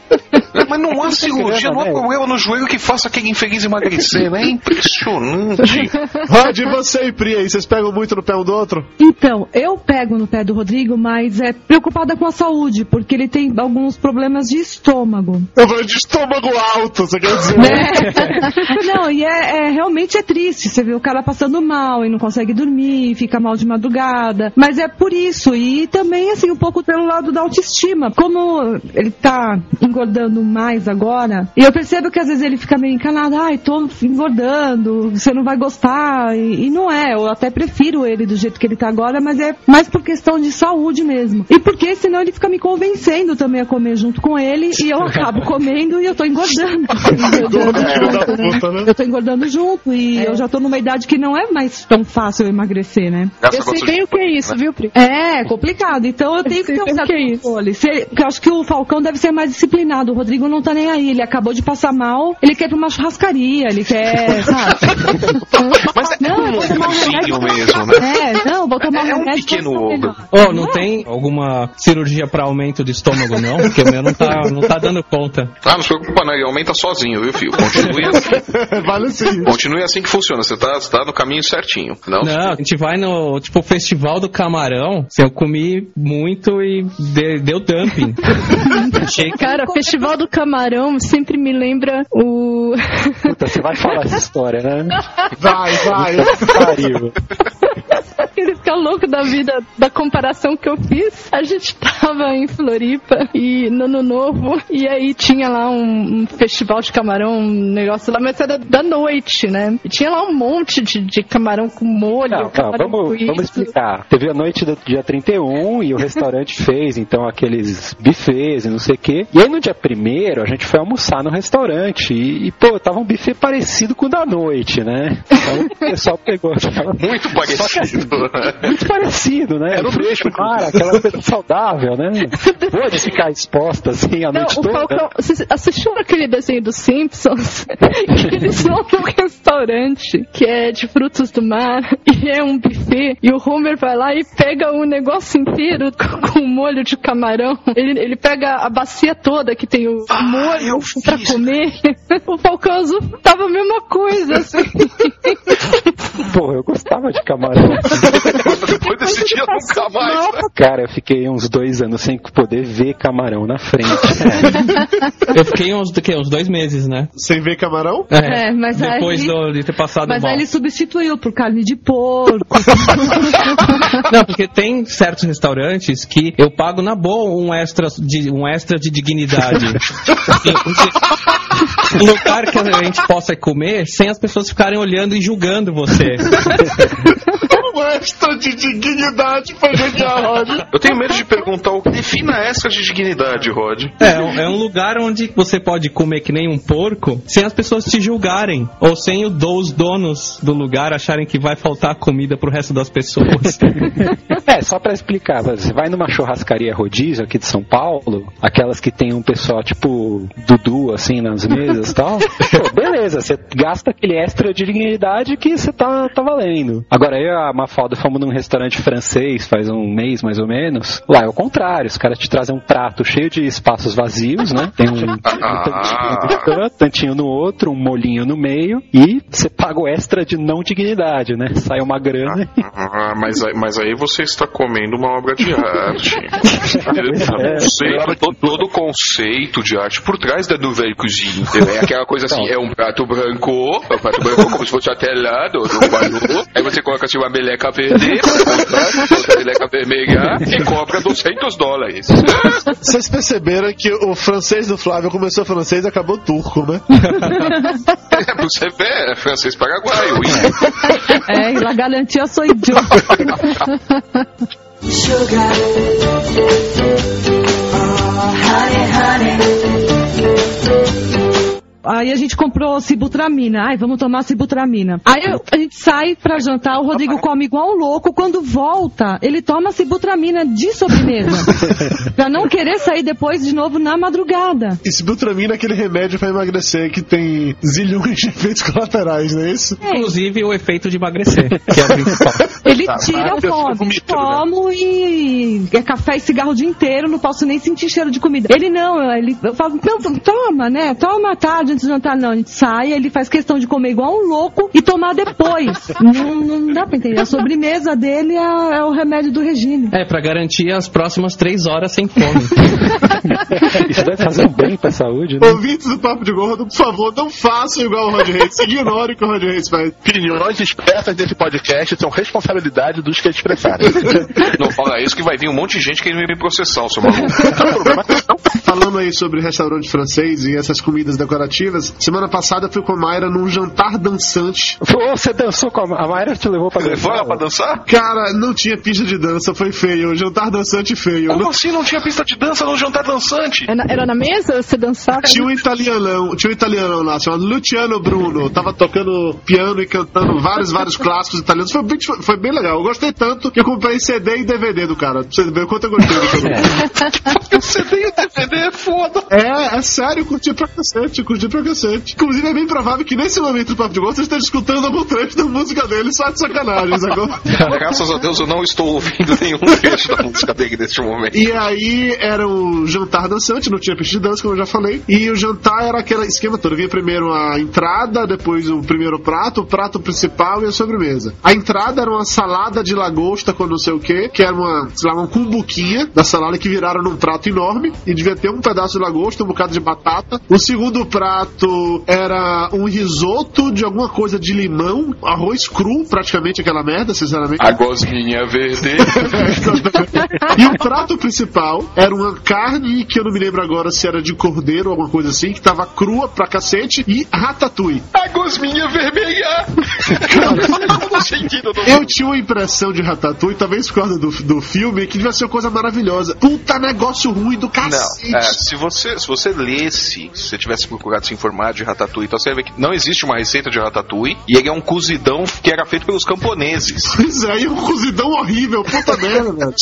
Mas não há cirurgia, não há problema no joelho que faça aquele infeliz emagrecer, né? É impressionante. Rod, e você e Pri aí, vocês pegam muito no pé um do outro? Então, eu pego no pé do Rodrigo, mas é preocupada com a saúde, porque ele tem alguns problemas de estômago. Eu vou de estômago alto, você quer dizer? É. Não, e é, é, realmente é triste. Você vê o cara passando mal e não consegue dormir, fica mal de madrugada. Mas é por isso. E também, assim, um pouco pelo lado da autoestima. Como ele tá engordando mais agora, e eu percebo que às vezes ele fica meio encanado, ai, tô engordando, você não vai gostar. E, e não é, eu até prefiro ele do jeito que ele tá agora, mas é mais por questão de saúde mesmo. E porque senão ele fica me convencendo também a comer junto com ele e eu acabo comendo e eu tô engordando. eu tô engordando junto e eu já tô numa idade que não é mais tão fácil eu emagrecer, né? Eu sei bem o que é isso, viu, Pri? É, complicado. Então eu tenho que ter um certo controle. Se- Porque eu acho que o Falcão deve ser mais disciplinado. O Rodrigo não tá nem aí. Ele acabou de passar mal, ele quer ir pra uma churrascaria, ele quer, sabe? Mas é Não, um tomar um remédio. mesmo, né? É, não, vou tomar É um remédio pequeno ogro. Oh, não tem alguma cirurgia pra aumento de estômago, não? Porque o meu não tá, não tá dando conta. Ah, não se preocupa não, ele aumenta sozinho, viu, filho? Continue assim. vale sim. Continue assim que funciona, você tá, você tá no caminho certinho. Não, Não, a gente vai no, tipo, festival do camarão. assim, Eu comi muito e de- deu dumping. Cara, Festival do Camarão sempre me lembra o. Puta, você vai falar essa história, né? Vai, vai. Pariu. Ele fica louco da vida, da comparação que eu fiz. A gente tava em Floripa e no Ano Novo, e aí tinha lá um, um festival de camarão, um negócio lá, mas era da noite, né? E tinha lá um monte de, de camarão com molho. Não, não, vamos, vamos explicar. Teve a noite do dia 31 e o restaurante fez, então, aqueles buffets e não sei o quê. E aí no dia primeiro a gente foi almoçar no restaurante e, e, pô, tava um buffet parecido com o da noite, né? Então o pessoal pegou. Muito parecido. muito parecido, né? Era o bicho, do mar, aquela coisa saudável, né? Pode ficar exposta assim a Não, noite o toda. Falcão, você assistiu aquele desenho dos Simpsons? Eles vão num restaurante que é de frutos do mar e é um buffet e o Homer vai lá e pega o negócio inteiro com, com molho de camarão. Ele, ele pega a bacia toda que tem o molho pra comer. O Falcão Azul tava a mesma coisa, assim. Pô, eu gostava de camarão. Depois desse dia nunca mais. né? Cara, eu fiquei uns dois anos sem poder ver camarão na frente. Eu fiquei uns, do quê? uns dois meses, né? Sem ver camarão? É, mas Depois aí- do- de ter passado Mas mal. aí ele substituiu por carne de porco. Não, porque tem certos restaurantes que eu pago na boa um extra de, um extra de dignidade. Assim, porque- lugar que a gente possa comer sem as pessoas ficarem olhando e julgando você. Um extra de dignidade pra genial, Rod. Eu tenho medo de perguntar o que defina extra de dignidade, Rod. É, um- é um lugar onde você pode comer que nem um porco sem as pessoas te julgarem. Ou sem o, do- os donos do lugar acharem que vai faltar comida pro resto das pessoas. É, só pra explicar, você vai numa churrascaria rodízio aqui de São Paulo, aquelas que tem um pessoal tipo Dudu, assim, nas mesas e tal, pô, beleza, você gasta aquele extra de dignidade que você tá, tá valendo. Agora, eu e a Mafalda fomos num restaurante francês faz um mês, mais ou menos, lá é o contrário, os caras te trazem um prato cheio de espaços vazios, né, tem um, um tantinho no canto, tantinho no outro, um molinho no meio, e você paga o extra de não dignidade, né, sai uma grana Ah, mas, aí- mas aí você está comendo uma obra de arte. Não sei todo, todo o conceito de arte por trás da nouvelle cuisine. É aquela coisa assim, é um prato branco, é um prato branco como se fosse a tela do, do Guadu. Aí você coloca assim uma meleca meleca verde, outra meleca vermelha e cobra 200 dólares. Vocês perceberam que o francês do Flávio começou francês e acabou turco, né? É, você vê, é francês paraguaio. É, la garantia sou eu. Aí a gente comprou cibutramina. Ai, vamos tomar cibutramina. Aí eu- a gente sai pra jantar, o Rodrigo come igual um louco. Quando volta, ele toma cibutramina de sobremesa. pra não querer sair depois de novo na madrugada. Esse Butramina é aquele remédio pra emagrecer que tem zilhões de efeitos colaterais, não é isso? É, Inclusive o efeito de emagrecer, que é o principal. ele Tá, tira a fome. vomita, Tomo e é café e cigarro o dia inteiro, não posso nem sentir cheiro de comida. Ele não, ele, eu falo, não, toma, né? Toma à tarde antes do jantar, não. A gente sai, ele faz questão de comer igual um louco e tomar depois. não, não dá pra entender. A sobremesa dele é, é o remédio do regime. É, pra garantir as próximas três horas sem fome. Isso deve fazer um bem pra saúde, né? Ouvintes do Papo de Gordo, por favor, não façam igual o Rod Reis. Ignore o que o Rod Reis faz. Opiniões expressas desse podcast são responsabilidade dos que expressarem. Não fala isso que vai vir um monte de gente querendo me processar, seu maluco. o problema é que não Falando aí sobre restaurante francês e essas comidas decorativas, semana passada eu fui com a Mayra num jantar dançante. Você dançou com a, a Mayra te levou pra Levou ela dançar? pra dançar? Cara, não tinha pista de dança, foi feio. Jantar dançante feio. Como Não- assim não tinha pista de dança no jantar dançante? Era na, era na mesa? Você dançava? Tinha um italianão, tinha um italianão lá, chamado Luciano Bruno. Tava tocando piano e cantando vários, vários clássicos italianos. Foi bem, foi bem legal. Eu gostei tanto que eu comprei CD e DVD do cara. Pra você ver o quanto eu gostei do cara. CD e o DVD é foda. É, é sério, curti pra cacete, curti pra cacete. Inclusive, é bem provável que nesse momento do Papo de Gordo você esteja escutando algum trecho da música dele só de sacanagem, sacou? Graças a Deus eu não estou ouvindo nenhum trecho da música dele neste momento. E aí era um jantar dançante, não tinha pista de dança, como eu já falei. E o jantar era aquele esquema todo. Vinha primeiro a entrada, depois o primeiro prato, o prato principal e a sobremesa. A entrada era uma salada de lagosta com não sei o que, que era uma, sei lá, uma cumbuquinha da salada que viraram num prato enorme e devia ter um pedaço de lagosta, um bocado de batata. O segundo prato era um risoto de alguma coisa de limão, arroz cru, praticamente aquela merda, sinceramente. A gosminha verde. e o prato principal era uma carne que eu não me lembro agora se era de cordeiro ou alguma coisa assim, que tava crua pra cacete, e ratatouille. A gosminha vermelha. Eu tinha uma impressão de ratatouille, talvez por causa do, do filme, que devia ser uma coisa maravilhosa. Puta negócio ruim do cacete. Não, é, se você se você lesse, se você tivesse procurado se informar de ratatouille, então você vai ver que não existe uma receita de ratatouille e ele é um cozidão que era feito pelos camponeses. Pois é, e um cozidão horrível, puta merda, velho.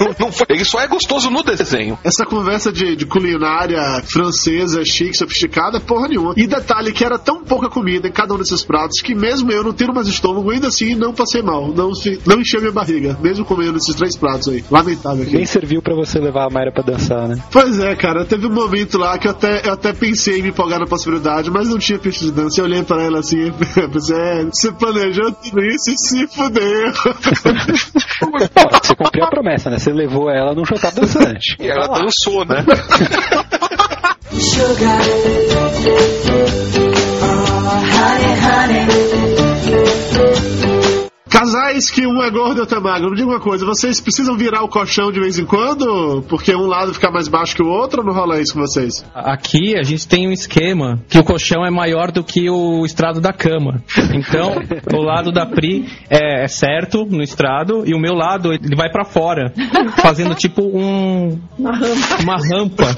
Não, não foi- ele só é gostoso no desenho. Essa conversa de, de culinária francesa, chique, sofisticada, porra nenhuma. E detalhe que era tão pouca comida em cada um desses pratos que mesmo eu não tendo mais estômago, ainda assim não passei mal. Não, não encheu minha barriga, mesmo comendo esses três pratos aí. Lamentável aqui. Nem serviu pra você levar a Mayra pra dançar, né? Pois é, cara, teve um momento lá que eu até, eu até pensei em me empolgar na possibilidade, mas não tinha pista de dança. Eu olhei pra ela assim, pensei, é, você planejou tudo isso e se fudeu. Você cumpriu a promessa, né? Você levou ela num jantar dançante. E ela dançou, né? Casais que um é gordo e outro é magro. Me diga uma coisa, vocês precisam virar o colchão de vez em quando? Porque um lado fica mais baixo que o outro ou não rola isso com vocês? Aqui a gente tem um esquema que o colchão é maior do que o estrado da cama. Então, o lado da Pri é, é certo no estrado e o meu lado ele vai pra fora, fazendo tipo um uma rampa.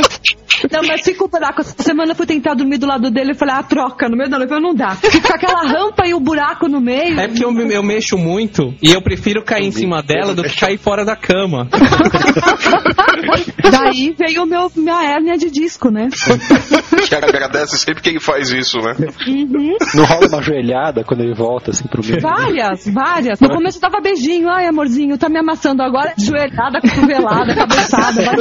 Não, mas fica o buraco. Essa semana eu fui tentar dormir do lado dele e falei, ah, troca no meio da noite. Não dá. Fica aquela rampa e o buraco no meio. É porque eu, me- eu mexo muito e eu prefiro cair em cima dela do que cair fora da cama. Daí veio o meu, minha hérnia de disco, né? Que ela agradece sempre que ele faz isso, né? Uhum. Não rola uma joelhada quando ele volta assim pro meio. Várias, várias. No começo eu dava beijinho, ai amorzinho, tá me amassando agora. Joelhada, cotovelada, cabeçada. Vai...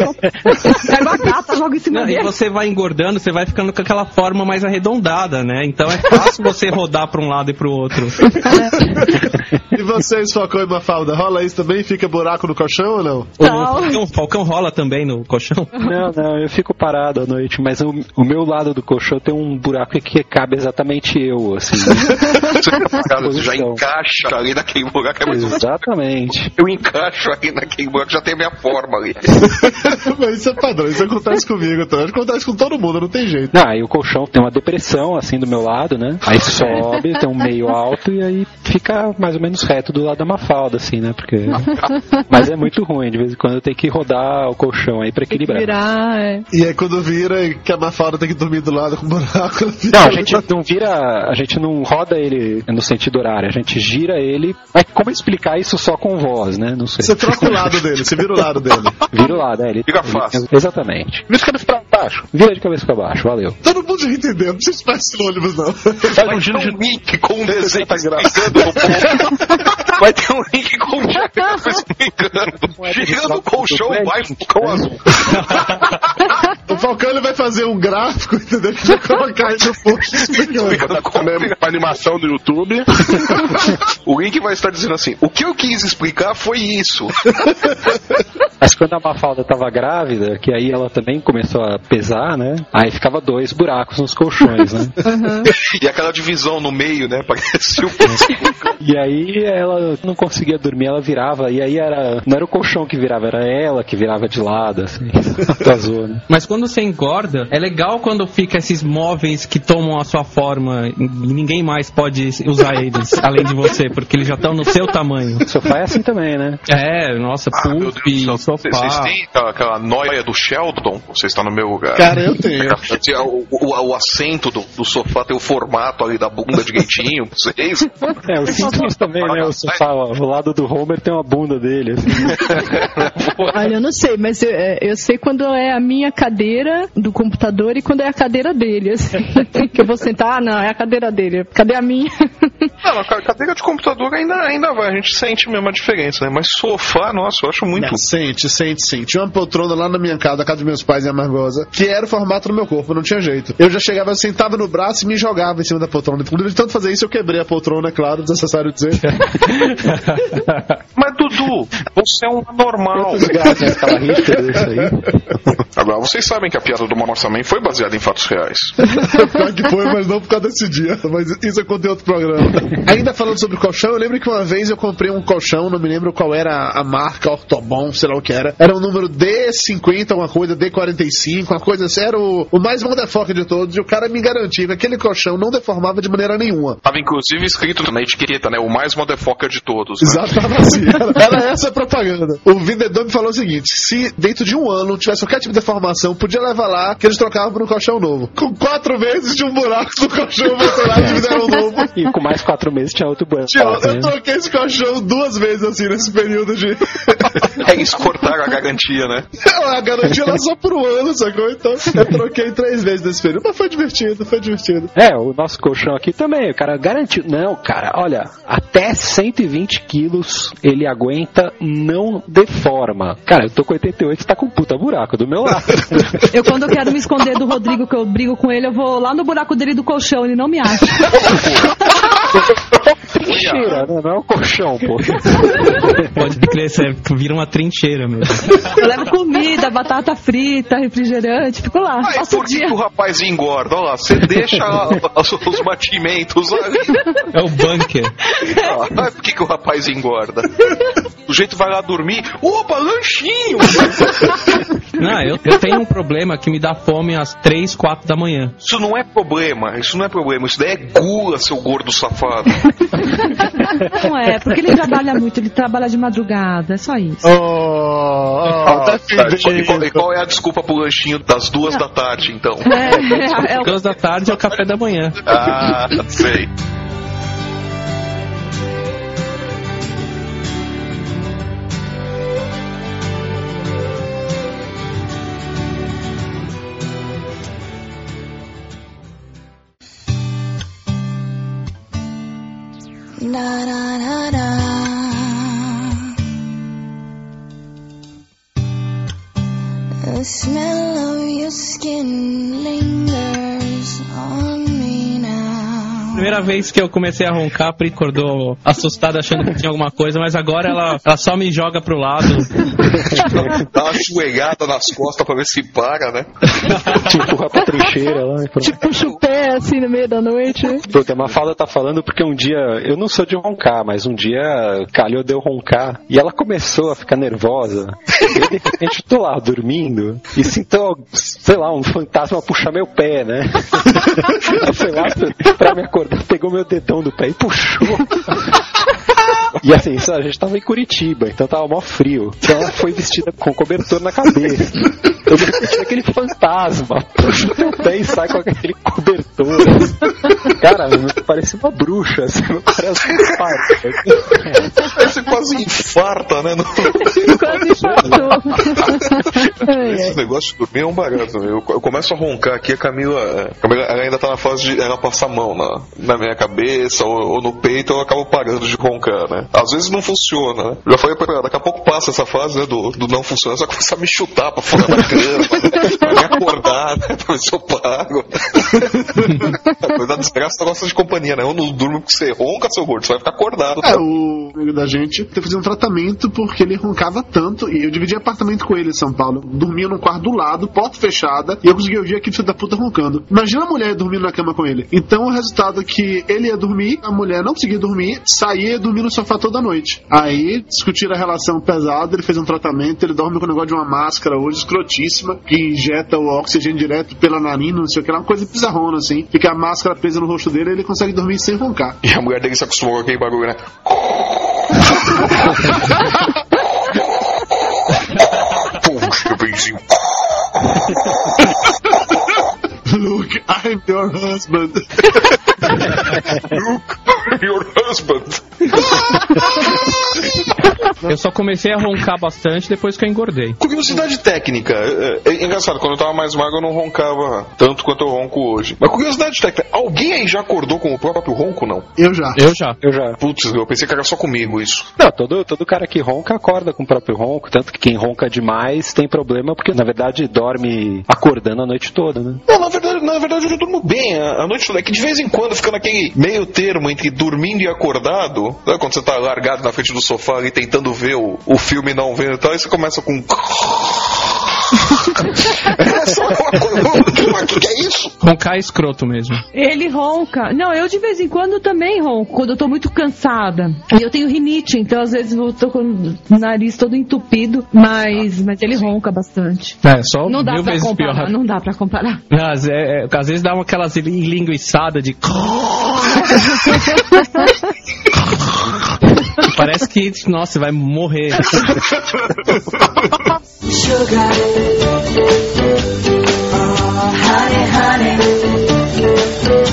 Pego a gata, joga em cima Não, e dele. você vai engordando, você vai ficando com aquela forma mais arredondada, né? Então é fácil você rodar pra um lado e pro outro. E vocês, Falcão e Mafalda, rola isso também? Fica buraco no colchão ou não? O Falcão, o Falcão rola também no colchão. Não, não, eu fico parado à noite, mas o, o meu lado do colchão tem um buraco que cabe exatamente eu, assim. Você, cara, você já encaixa ali naquele buraco. É mais Exatamente. Eu encaixo ali naquele buraco, já tem a minha forma ali. Mas isso é padrão, isso acontece comigo também. Acontece com todo mundo, não tem jeito. Não, aí o colchão tem uma depressão, assim, do meu lado, né? Aí sobe, tem um meio alto e aí fica mais ou menos reto do lado da Mafalda, assim, né? Porque... Mas é muito ruim, de vez em quando eu tenho que rodar o colchão aí pra que equilibrar. virar, é. E aí quando vira que a Mafalda tem que dormir do lado com buraco. ela fica Não, a gente não vira, a gente não roda ele no sentido horário, a gente gira ele. Mas como explicar isso só com voz, né? Não sei. Você troca o lado dele, você vira o lado dele. Vira o lado, né? Ele, Fica ele- fácil. Exatamente. Cabeça pra baixo. Vira de cabeça pra baixo, valeu. Todo mundo já entendeu, não precisa mais sinônimos não. Faz um giro de um link com um desenho Tá explicando. Vai ter um link com o Jefferson explicando. Girando o colchão vai com azul. O Falcão vai fazer um gráfico, entendeu? Que vai colocar aí no post explicando. Pra animação do YouTube. O link vai estar dizendo assim: o que eu quis explicar foi isso. Mas quando a Mafalda tava grávida, que aí ela também começou a pesar, né? Aí ficava dois buracos nos colchões, né? E aquela divisão no meio, né? Parece o. E aí ela não conseguia dormir, ela virava, e aí era. Não era o colchão que virava, era ela que virava de lado, assim. da zona. Mas quando você engorda, é legal quando fica esses móveis que tomam a sua forma e ninguém mais pode usar eles, além de você, porque eles já estão no seu tamanho. O sofá é assim também, né? É, nossa, Ah, meu Deus do puff, céu. sofá. Vocês têm aquela, aquela noia do Sheldon? Você está no meu lugar. Cara, eu tenho. O, o- o assento do, do sofá tem o formato ali da bunda direitinho. Vocês. É, o Simpsons também, né? O sofá, ó, o lado do Homer tem uma bunda dele, assim. Olha, eu não sei, mas eu, é, eu sei quando é a minha cadeira do computador e quando é a cadeira dele, assim. que eu vou sentar, ah, não, é a cadeira dele. Cadê a minha? Não, a ca- cadeira de computador ainda, ainda vai, a gente sente mesmo a diferença, né? Mas sofá, nossa, eu acho muito. Não, sente, sente, sim. Tinha uma poltrona lá na minha casa, na casa dos meus pais em Amargosa, que era o formato do meu corpo, não tinha jeito. Eu já chegava, sentava no braço e me jogava em cima da poltrona. Inclusive, de tanto fazer isso, eu quebrei a poltrona, é claro, desnecessário dizer. Mas Dudu, você é um anormal. Gatos aí? Agora, vocês sabem que a piada do Mamorçamento foi baseada em fatos reais. Pior que foi, mas não por causa desse dia. Mas isso é conteúdo outro programa. Ainda falando sobre colchão, eu lembro que uma vez eu comprei um colchão, não me lembro qual era a marca, Ortobon, sei lá o que era. Era um número D50, uma coisa, D45, uma coisa assim. Era o, o mais motherfucker de todos. E o cara me garantia que aquele colchão não deformava de maneira nenhuma. Tava inclusive escrito na etiqueta, né? O mais motherfucker de todos. Né? Exato, tava assim. Era, era essa a propaganda. O vendedor me falou o seguinte: se dentro de um ano tivesse qualquer tipo de deformação, podia levar lá que eles trocavam por um colchão novo. Com quatro vezes de um buraco no colchão, voltou lá e me deram um novo. E com mais quatro meses tinha outro buraco. Tio, eu né? troquei esse colchão duas vezes assim nesse período de. É, eles cortaram a garantia, né? a garantia era só por um ano, sacou? Então eu troquei três vezes nesse período. Mas foi divertido, foi divertido. É, o nosso colchão aqui também, o cara garantiu. Não, cara, olha, até 120 quilos ele aguenta, não deforma. Cara, eu tô com 88, tá com um puta buraco do meu lado. Eu, quando eu quero me esconder do Rodrigo, que eu brigo com ele, eu vou lá no buraco dele do colchão, ele não me acha. Trincheira, né? Não é um colchão, pô. Pode crer, você vira uma trincheira mesmo. Eu levo comida, batata frita, refrigerante, fico lá. Mas por que, dia. que o rapaz engorda? Olha lá, você deixa os batimentos ali. É o bunker. Ah, por que, que o rapaz engorda? O jeito vai lá dormir. Opa, lanchinho! Não, eu, eu tenho um problema que me dá fome às 3, 4 da manhã. Isso não é problema, isso não é problema, isso daí é gula, seu gordo safado. Não é, porque ele trabalha muito, ele trabalha de madrugada, é só isso. Oh, oh, e, qual, e qual é a desculpa pro lanchinho das duas da tarde, então? É, é, é o Duas da tarde é o café da manhã. Ah, sei. Primeira vez que eu comecei a roncar, a Pri acordou assustada achando que tinha alguma coisa, mas agora ela, ela só me joga pro lado. Dá uma chuegada nas costas pra ver se para, né? Te empurra pra trincheira lá. e pronto. Tipo, puxa o pé assim no meio da noite. Puta, a Mafalda tá falando porque um dia, eu não sou de roncar, mas um dia calhou de eu roncar e ela começou a ficar nervosa. E de repente tô lá dormindo e sinto, sei lá, um fantasma puxar meu pé, né? Eu fui lá pra- pra me acordar, pegou meu dedão do pé e puxou. E assim, a gente tava em Curitiba, então tava mó frio. Então ela foi vestida com cobertor na cabeça. Eu de repente aquele fantasma puxa o teu pé e sai com aquele cobertor. Cara, parece uma bruxa, assim, parece um parto. Você quase infarta, né? No- Quase infartou. Esse negócio de dormir é um barato. Eu, eu começo a roncar aqui, a Camila, a Camila ela ainda tá na fase de ela passar a mão na, na minha cabeça ou, ou no peito, eu acabo parando de roncar, né? Às vezes não funciona, né? Já falei pra ela, daqui a pouco passa essa fase né, do, do não funcionar, você vai começar a me chutar pra fora da cama, pra me acordar, né? Pra ver se eu paro. Coisa desgraça, você gosta de companhia, né? Eu não durmo porque você ronca, seu gordo, você vai ficar acordado. É, o amigo da gente teve que fazer um tratamento porque ele roncava tanto e eu dividi apartamento com ele em São Paulo. Dormia num quarto do lado, porta fechada, e eu conseguia ouvir aquele filho da puta roncando. Imagina a mulher dormindo na cama com ele. Então o resultado é que ele ia dormir, a mulher não conseguia dormir, saía e ia dormir no sofá toda noite. Aí discutiram a relação pesada, ele fez um tratamento, ele dorme com o negócio de uma máscara hoje escrotíssima, que injeta o oxigênio direto pela narina, não sei o que lá, uma coisa bizarrona assim. Fica a máscara presa no rosto dele e ele consegue dormir sem roncar. E a mulher dele se acostumou com aquele bagulho, né? Puxa, benzinho. Look, I'm your husband. Look, your husband. Eu só comecei a roncar bastante depois que eu engordei. Curiosidade técnica. É, é engraçado, quando eu tava mais magro eu não roncava tanto quanto eu ronco hoje. Mas curiosidade técnica, alguém aí já acordou com o próprio ronco, não? Eu já. Eu já. Eu já. Putz, eu pensei que era só comigo isso. Não, todo, todo cara que ronca acorda com o próprio ronco, tanto que quem ronca demais tem problema porque na verdade dorme acordando a noite toda, né? Não, na verdade, na verdade eu já durmo bem a, a noite toda. É que de vez em quando fica naquele meio termo entre dormindo e acordado. Sabe quando você tá largado na frente do sofá ali tentando ver o, o filme não vendo e tal, aí você começa com. é só uma coisa. Mas que, que é isso? Roncar é escroto mesmo. Ele ronca. Não, eu de vez em quando também ronco, quando eu tô muito cansada. E eu tenho rinite, então às vezes eu tô com o nariz todo entupido, mas, mas ele ronca bastante. É, só Não dá mil pra vezes comparar, pior. não dá pra comparar. Às, é, é, às vezes dá uma aquelas linguiçadas de. Parece que, nossa, vai morrer. Sugar. Oh, honey, honey.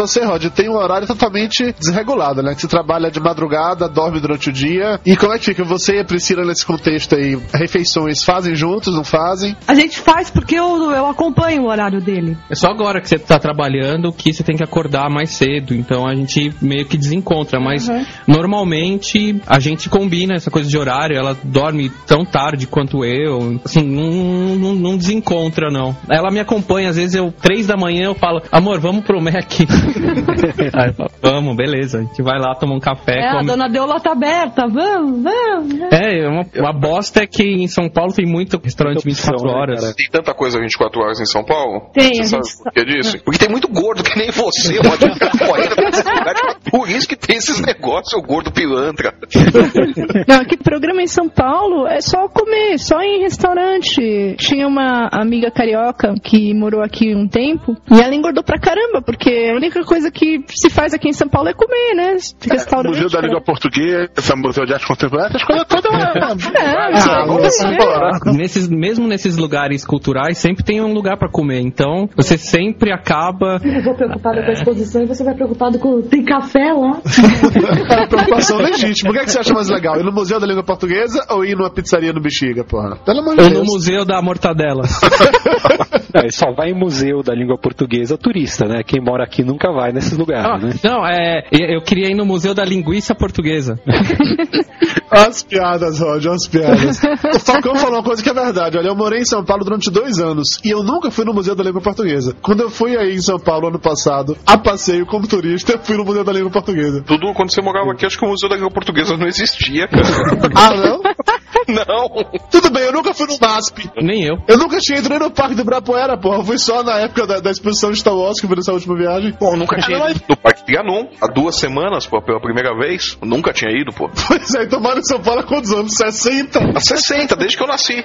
Você, Rod, tem um horário totalmente desregulado, né? Que você trabalha de madrugada, dorme durante o dia. E como é que fica você e a Priscila nesse contexto aí? Refeições fazem juntos, não fazem? A gente faz porque eu, eu acompanho o horário dele. É só agora que você tá trabalhando que você tem que acordar mais cedo. Então a gente meio que desencontra. Mas normalmente a gente combina essa coisa de horário. Ela dorme tão tarde quanto eu. Assim, não, não, não desencontra, não. Ela me acompanha. Às vezes eu, três da manhã, eu falo, amor, vamos pro Mac. Aí falo, vamos, beleza. A gente vai lá tomar um café. É, a come- dona Deula tá aberta, vamos, vamos. vamos. É, uma, uma bosta é que em São Paulo tem muito restaurante 24 né, horas. Tem tanta coisa 24 horas em São Paulo? Tem, Você a sabe gente por que disso? Porque tem muito gordo que nem você, pode ficar correndo lugar. Por isso que tem esses negócios, o gordo pilantra. Não, aqui programa em São Paulo é só comer, só em restaurante. Tinha uma amiga carioca que morou aqui um tempo e ela engordou pra caramba, porque a única coisa que se faz aqui em São Paulo é comer, né? Restaurante. Museu da Língua Portuguesa, Museu de Arte Contemporânea, essas coisas todas. É, comer. embora. Nesses, mesmo nesses lugares culturais, sempre tem um lugar pra comer. Então, você sempre acaba. Eu vou preocupada com a exposição e você vai preocupado com. Tem café lá? É uma preocupação legítima. O que, é que você acha mais legal? Ir no Museu da Língua Portuguesa ou ir numa pizzaria no Bexiga, porra? Pelo amor de Ou no Deus. Museu da Mortadela. Não, só vai em museu da língua portuguesa turista, né? Quem mora aqui nunca vai nesses lugares, Ah, né? não, é. Eu queria ir no Museu da Linguiça Portuguesa. As piadas, Roger, as piadas. O Falcão falou uma coisa que é verdade. Olha, eu morei em São Paulo durante dois anos e eu nunca fui no Museu da Língua Portuguesa. Quando eu fui aí em São Paulo ano passado, a passeio como turista, eu fui no Museu da Língua Portuguesa. Dudu, quando você morava aqui, acho que o Museu da Língua Portuguesa não existia, cara. Ah, não? não. Tudo bem, eu nunca fui no MASP. Nem eu. Eu nunca tinha ido nem no Parque do Ibirapuera, porra. Eu fui só na época da, da exposição de Star Wars que eu fui nessa última viagem. Pô, eu nunca tinha ido no Parque Trianon. Há duas semanas, pô, pela primeira vez. Eu nunca tinha ido, pô. Pois é, então mora em São Paulo há quantos anos? 60? Há 60, desde que eu nasci.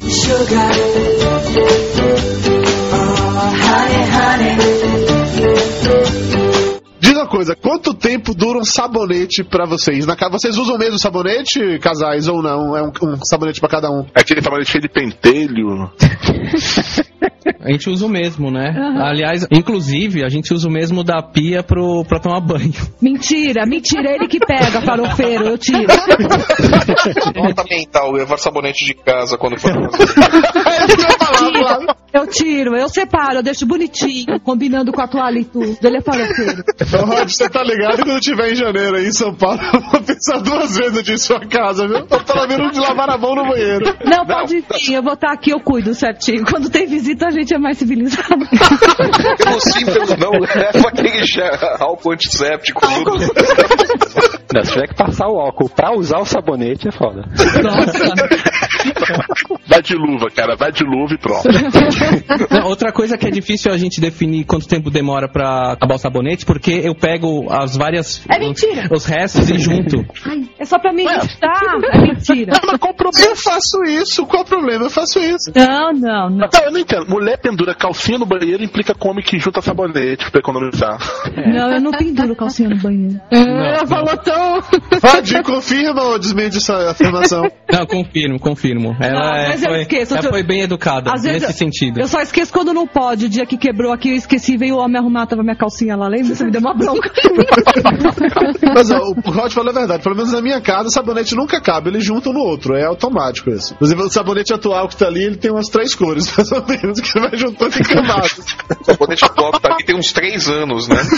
Sugar. Oh, honey, honey. Uma coisa, quanto tempo dura um sabonete pra vocês? Na, vocês usam o mesmo sabonete, casais, ou não? É um, um sabonete pra cada um. É aquele tamanho cheio de pentelho. A gente usa o mesmo, né? Aliás, inclusive, a gente usa o mesmo da pia pro, pra tomar banho. Mentira, mentira, ele que pega, farofeiro, eu tiro. Nota mental, levar sabonete de casa quando for fazer. Tiro, eu tiro, eu separo, eu deixo bonitinho, combinando com a toalha e tudo. Ele é farofeiro. Então, Rod, você tá ligado que quando eu estiver em janeiro aí em São Paulo, eu vou pensar duas vezes de sua casa, viu? Tô pelo menos de lavar a mão no banheiro. Não, pode vir, eu vou estar aqui, eu cuido certinho. Quando tem visita, gente é mais civilizado. Pelo simples não, leva aquele gel- álcool antisséptico. tudo. Não, se tiver que passar o álcool pra usar o sabonete, é foda. Vai de luva, cara, vai de luva e pronto. Não, outra coisa que é difícil a gente definir quanto tempo demora pra acabar o sabonete, porque eu pego as várias. É mentira. Os restos e junto. Ai, é só pra me irritar. É mentira. Mas qual o problema? Eu faço isso. Qual o problema? Eu faço isso. Não, não, não. Não, eu não entendo. Mulher pendura calcinha no banheiro implica com homem que junta sabonete pra economizar. Não, eu não penduro calcinha no banheiro. Ela falou tão. Rod, confirma ou desmente essa afirmação? Não, confirmo, confirmo. Ela, Não, é- mas eu foi, esqueço, ela eu- foi bem educada Às nesse eu- sentido. Eu só esqueço quando não pode. O dia que quebrou aqui, eu esqueci, veio o homem arrumar, tava minha calcinha lá. Lembra? Você me deu uma bronca. Mas ó, o Rod falou a verdade. Pelo menos na minha casa, o sabonete nunca cabe. Eles juntam no outro. É automático isso. Inclusive, o sabonete atual que tá ali, ele tem umas três cores, mais ou menos, que vai juntando em camadas. O sabonete atual que tá aqui tem uns 3 anos, né?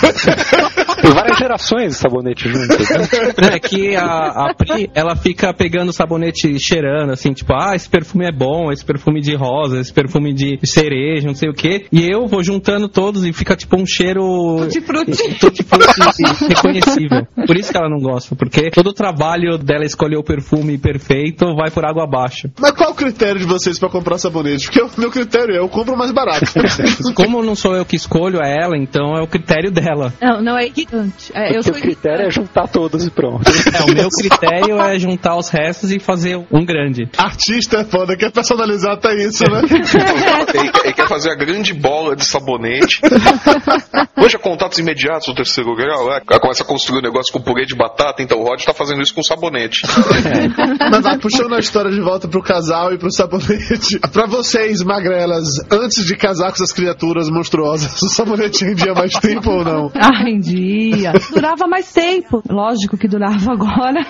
Tem várias gerações de sabonete juntos. Né? É que a, a Pri, ela fica pegando sabonete cheirando, assim, tipo, ah, esse perfume é bom, esse perfume de rosa, esse perfume de cereja, não sei o quê. E eu vou juntando todos e fica tipo um cheiro. Tutti-frutti. tutti-frutti reconhecível. Por isso que ela não gosta, porque todo o trabalho dela escolher o perfume perfeito vai por água abaixo. Mas qual o critério de vocês pra comprar sabonete? Porque o meu critério é eu compro mais barato. Como não sou eu que escolho, é ela, então é o critério dela. Não, não é irritante. É, eu Porque sou o critério é juntar todos e pronto. É, o meu critério é juntar os restos e fazer um grande. Artista é foda, quer personalizar até isso, né? ele, quer- ele quer fazer a grande bola de sabonete. Hoje é contatos imediatos no terceiro grau. né? Ela começa a construir um negócio com purê de batata, então o Rod tá fazendo isso com sabonete. Mas vai, puxando a história de volta pro casal e pro sabonete. Pra vocês, magrelas, antes de casar com essas criaturas monstruosas, o sabonete rendia mais tempo ou não? Ah, rendia. Durava mais tempo. Lógico que durava agora.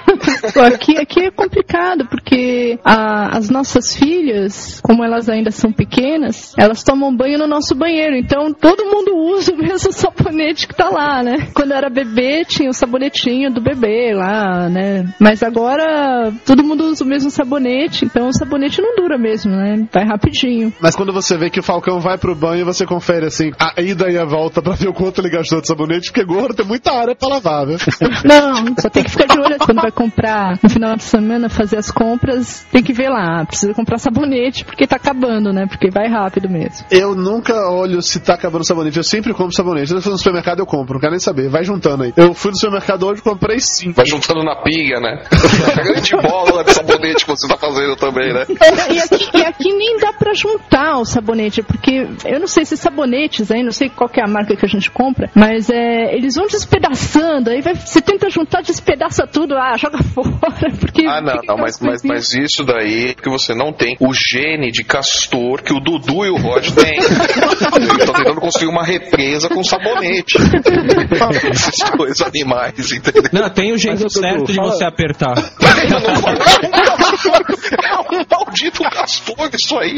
Aqui, aqui é complicado, porque a- as nossas filhas, como elas ainda são pequenas, elas tomam banho no nosso banheiro. Então todo mundo usa o mesmo sabonete que tá lá, né? Quando eu era bebê, tinha o sabonetinho do bebê lá, né? Mas agora todo mundo usa o mesmo sabonete, então o sabonete não dura mesmo, né? Vai rapidinho. Mas quando você vê que o Falcão vai pro banho, você confere assim, a ida e a volta pra ver o quanto ele gastou de sabonete, porque gordo tem muita área pra lavar, viu? Não, só tem que ficar de olho quando vai comprar no final de semana, fazer as compras, tem que ver lá. Precisa comprar sabonete porque tá acabando, né? Porque vai rápido mesmo. Eu nunca olho se tá acabando sabonete, eu sempre compro sabonete. Eu for no supermercado, eu compro, não quero nem saber. Vai juntando aí. Eu fui no supermercado hoje e comprei cinco. Vai juntando na pilha, né? A grande bola de sabonete que você tá fazendo também, né? E aqui, e aqui nem dá pra juntar o sabonete, porque eu não sei se sabonetes aí, não sei qual que é a marca que a gente compra, mas é, eles vão despedaçando, aí vai, você tenta juntar, despedaça tudo, ah, joga fora, porque... Ah, não, não, mas, mas, mas isso daí é porque você não tem o gene de castor que o Dudu e o Rod têm. Eles estão tentando construir uma represa com sabonete. Esses dois animais, entendeu? Não, tem o jeito Mas, Dudu, certo de fala- você apertar. É um maldito castor isso aí.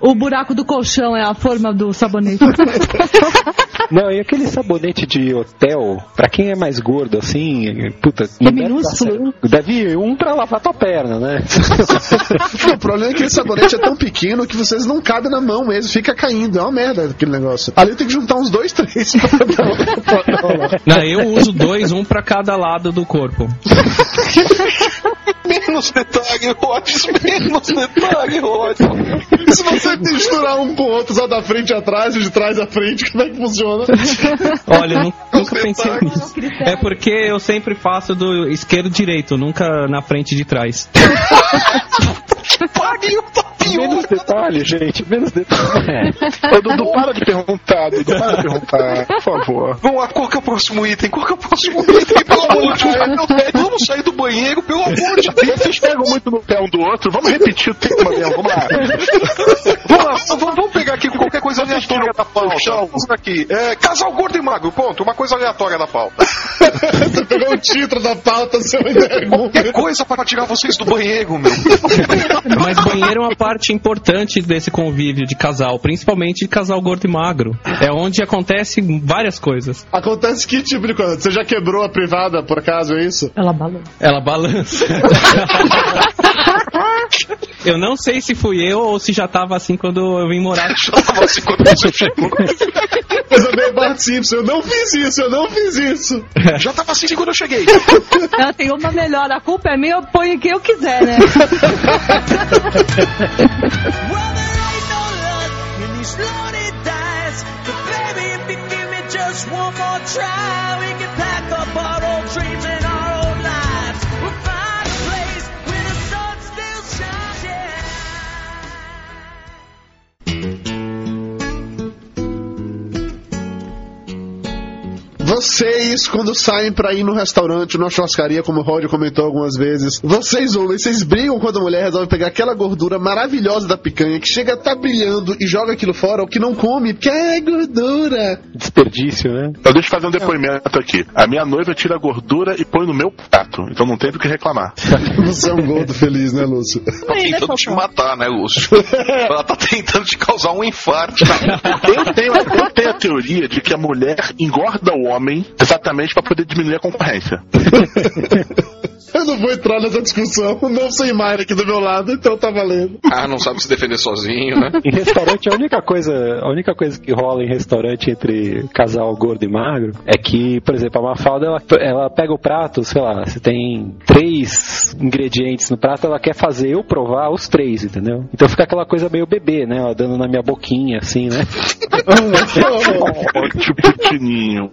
O buraco do colchão é a forma do sabonete. Não, e aquele sabonete de hotel, pra quem é mais gordo assim, puta, É deve minúsculo. certo. Deve ir um pra lavar tua perna, né? o problema é que esse sabonete é tão pequeno que vocês não cabem na mão mesmo, fica caindo. É uma merda aquele negócio. Ali tem que juntar uns dois, três. Não, eu uso dois, um pra cada lado do corpo. Menos detalhe, Rods, menos detalhe, Rods. E se você misturar um com o outro, só da frente atrás e de trás à frente, como é que funciona? Olha, eu nu- nunca pensei nisso. É porque eu sempre faço do esquerdo direito, nunca na frente de trás. Pague o papinho. Menos detalhe, gente, menos detalhe. Ô, Dudu, para de perguntar, Dudu, para de perguntar, por favor. Vamos lá, qual que é o próximo item? Qual que é o próximo item? Pelo amor de Deus. Vamos sair do banheiro, pelo amor de Deus. Vocês pegam muito no pé um do outro, vamos repetir o tema mesmo, vamos lá. Vamos lá, vamos, vamos pegar aqui qualquer coisa aleatória da pauta. Vamos aqui. É, casal gordo e magro, ponto. Uma coisa aleatória da pauta. Você pegou o título da pauta, seu. Qualquer coisa para tirar vocês do banheiro, meu. Mas banheiro é uma parte importante desse convívio de casal, principalmente de casal gordo e magro. É onde acontece várias coisas. Acontece que tipo de coisa? Você já quebrou a privada, por acaso, é isso? Ela balou. Ela balança. Eu não sei se fui eu ou se já tava assim quando eu vim morar. Já tava assim quando você chegou. Coisa meio Bart Simpson, eu não fiz isso, eu não fiz isso. Já tava assim quando eu cheguei. Ela tem uma melhor. A culpa é minha, eu ponho quem eu quiser, né? Well, there ain't no luck in these lonely days. But baby, if you give me just one more try, Vocês, quando saem pra ir no restaurante, numa churrascaria, como o Rod comentou algumas vezes, vocês homens, vocês brigam quando a mulher resolve pegar aquela gordura maravilhosa da picanha, que chega a estar brilhando e joga aquilo fora, o que não come, porque é gordura. Desperdício, né? Então deixa eu fazer um depoimento aqui. A minha noiva tira a gordura e põe no meu prato, então não tem do que reclamar. Você é um gordo feliz, né, Lúcio? Tá tentando te matar, né, Lúcio? Ela tá tentando te causar um infarto. Eu tenho, eu tenho a teoria de que a mulher engorda o homem exatamente para poder diminuir a concorrência. Eu não vou entrar nessa discussão, não sem Mayra aqui do meu lado, então tá valendo. Ah, não sabe se defender sozinho, né? Em restaurante, a única coisa, a única coisa que rola em restaurante entre casal gordo e magro é que, por exemplo, a Mafalda, ela, ela pega o prato, sei lá, se tem três ingredientes no prato, ela quer fazer eu provar os três, entendeu? Então fica aquela coisa meio bebê, né? Ela dando na minha boquinha, assim, né? Ó, tipo tininho.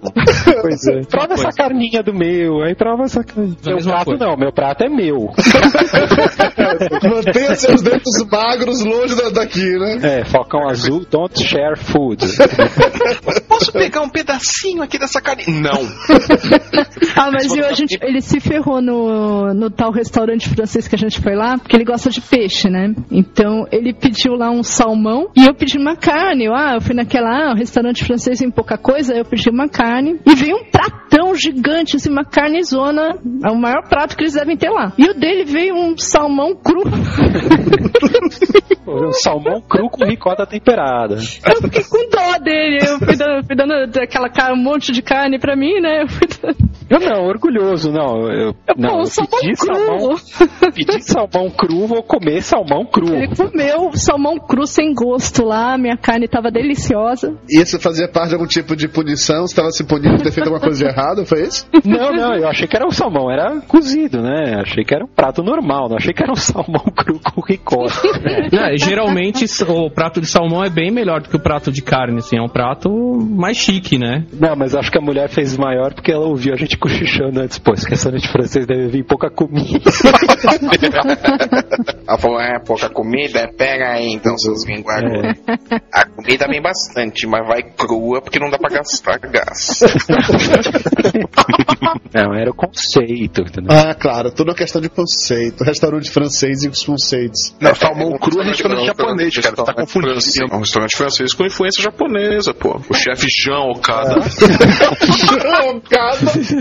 Pois é. Prova essa carninha do meu, aí prova essa carninha. Da Meu prato coisa. não, meu prato é meu. Mantenha seus dentes magros longe da- daqui, né? É, Falcão Azul, don't share food. Posso pegar um pedacinho aqui dessa carne? Não. Ah, mas viu, a gente, ele se ferrou no, no tal restaurante francês que a gente foi lá, porque ele gosta de peixe, né? Então ele pediu lá um salmão e eu pedi uma carne. Eu, ah, eu fui naquela, ah, um restaurante francês tem pouca coisa, aí eu pedi uma carne e veio um pratão gigante, assim, uma carnezona, é o maior prato que eles devem ter lá. E o dele veio um salmão cru. Um salmão cru com ricota temperada. Eu fiquei com dó dele. Eu fui dando, fui dando aquela um monte de carne pra mim, né? Eu fui dando... Eu não, orgulhoso, não. Eu, não, Pô, eu salmão pedi cru. salmão, pedi salmão cru, vou comer salmão cru. Ele comeu salmão cru sem gosto lá, minha carne tava deliciosa. Isso fazia parte de algum tipo de punição? Você estava se punindo por ter feito alguma coisa de errado? Foi isso? Não, não, eu achei que era um salmão, era cozido, né? Achei que era um prato normal, não achei que era um salmão cru com ricota. Não, e geralmente o prato de salmão é bem melhor do que o prato de carne, assim, é um prato mais chique, né? Não, mas acho que a mulher fez maior porque ela ouviu a gente gente cochichando antes, pô, esse restaurante francês deve vir pouca comida. Ela falou, é pouca comida? Pega aí então, seus vinguaros. A comida vem bastante, mas vai crua porque não dá pra gastar gás. Não, era o conceito, entendeu? Ah, claro, tudo uma questão de conceito. Restaurante francês e os conceitos. Não, salmão cru é restaurante Não, japonês, cara. Você tá confundindo. francês. É um restaurante francês com influência japonesa, pô. O chefe Jean Okada.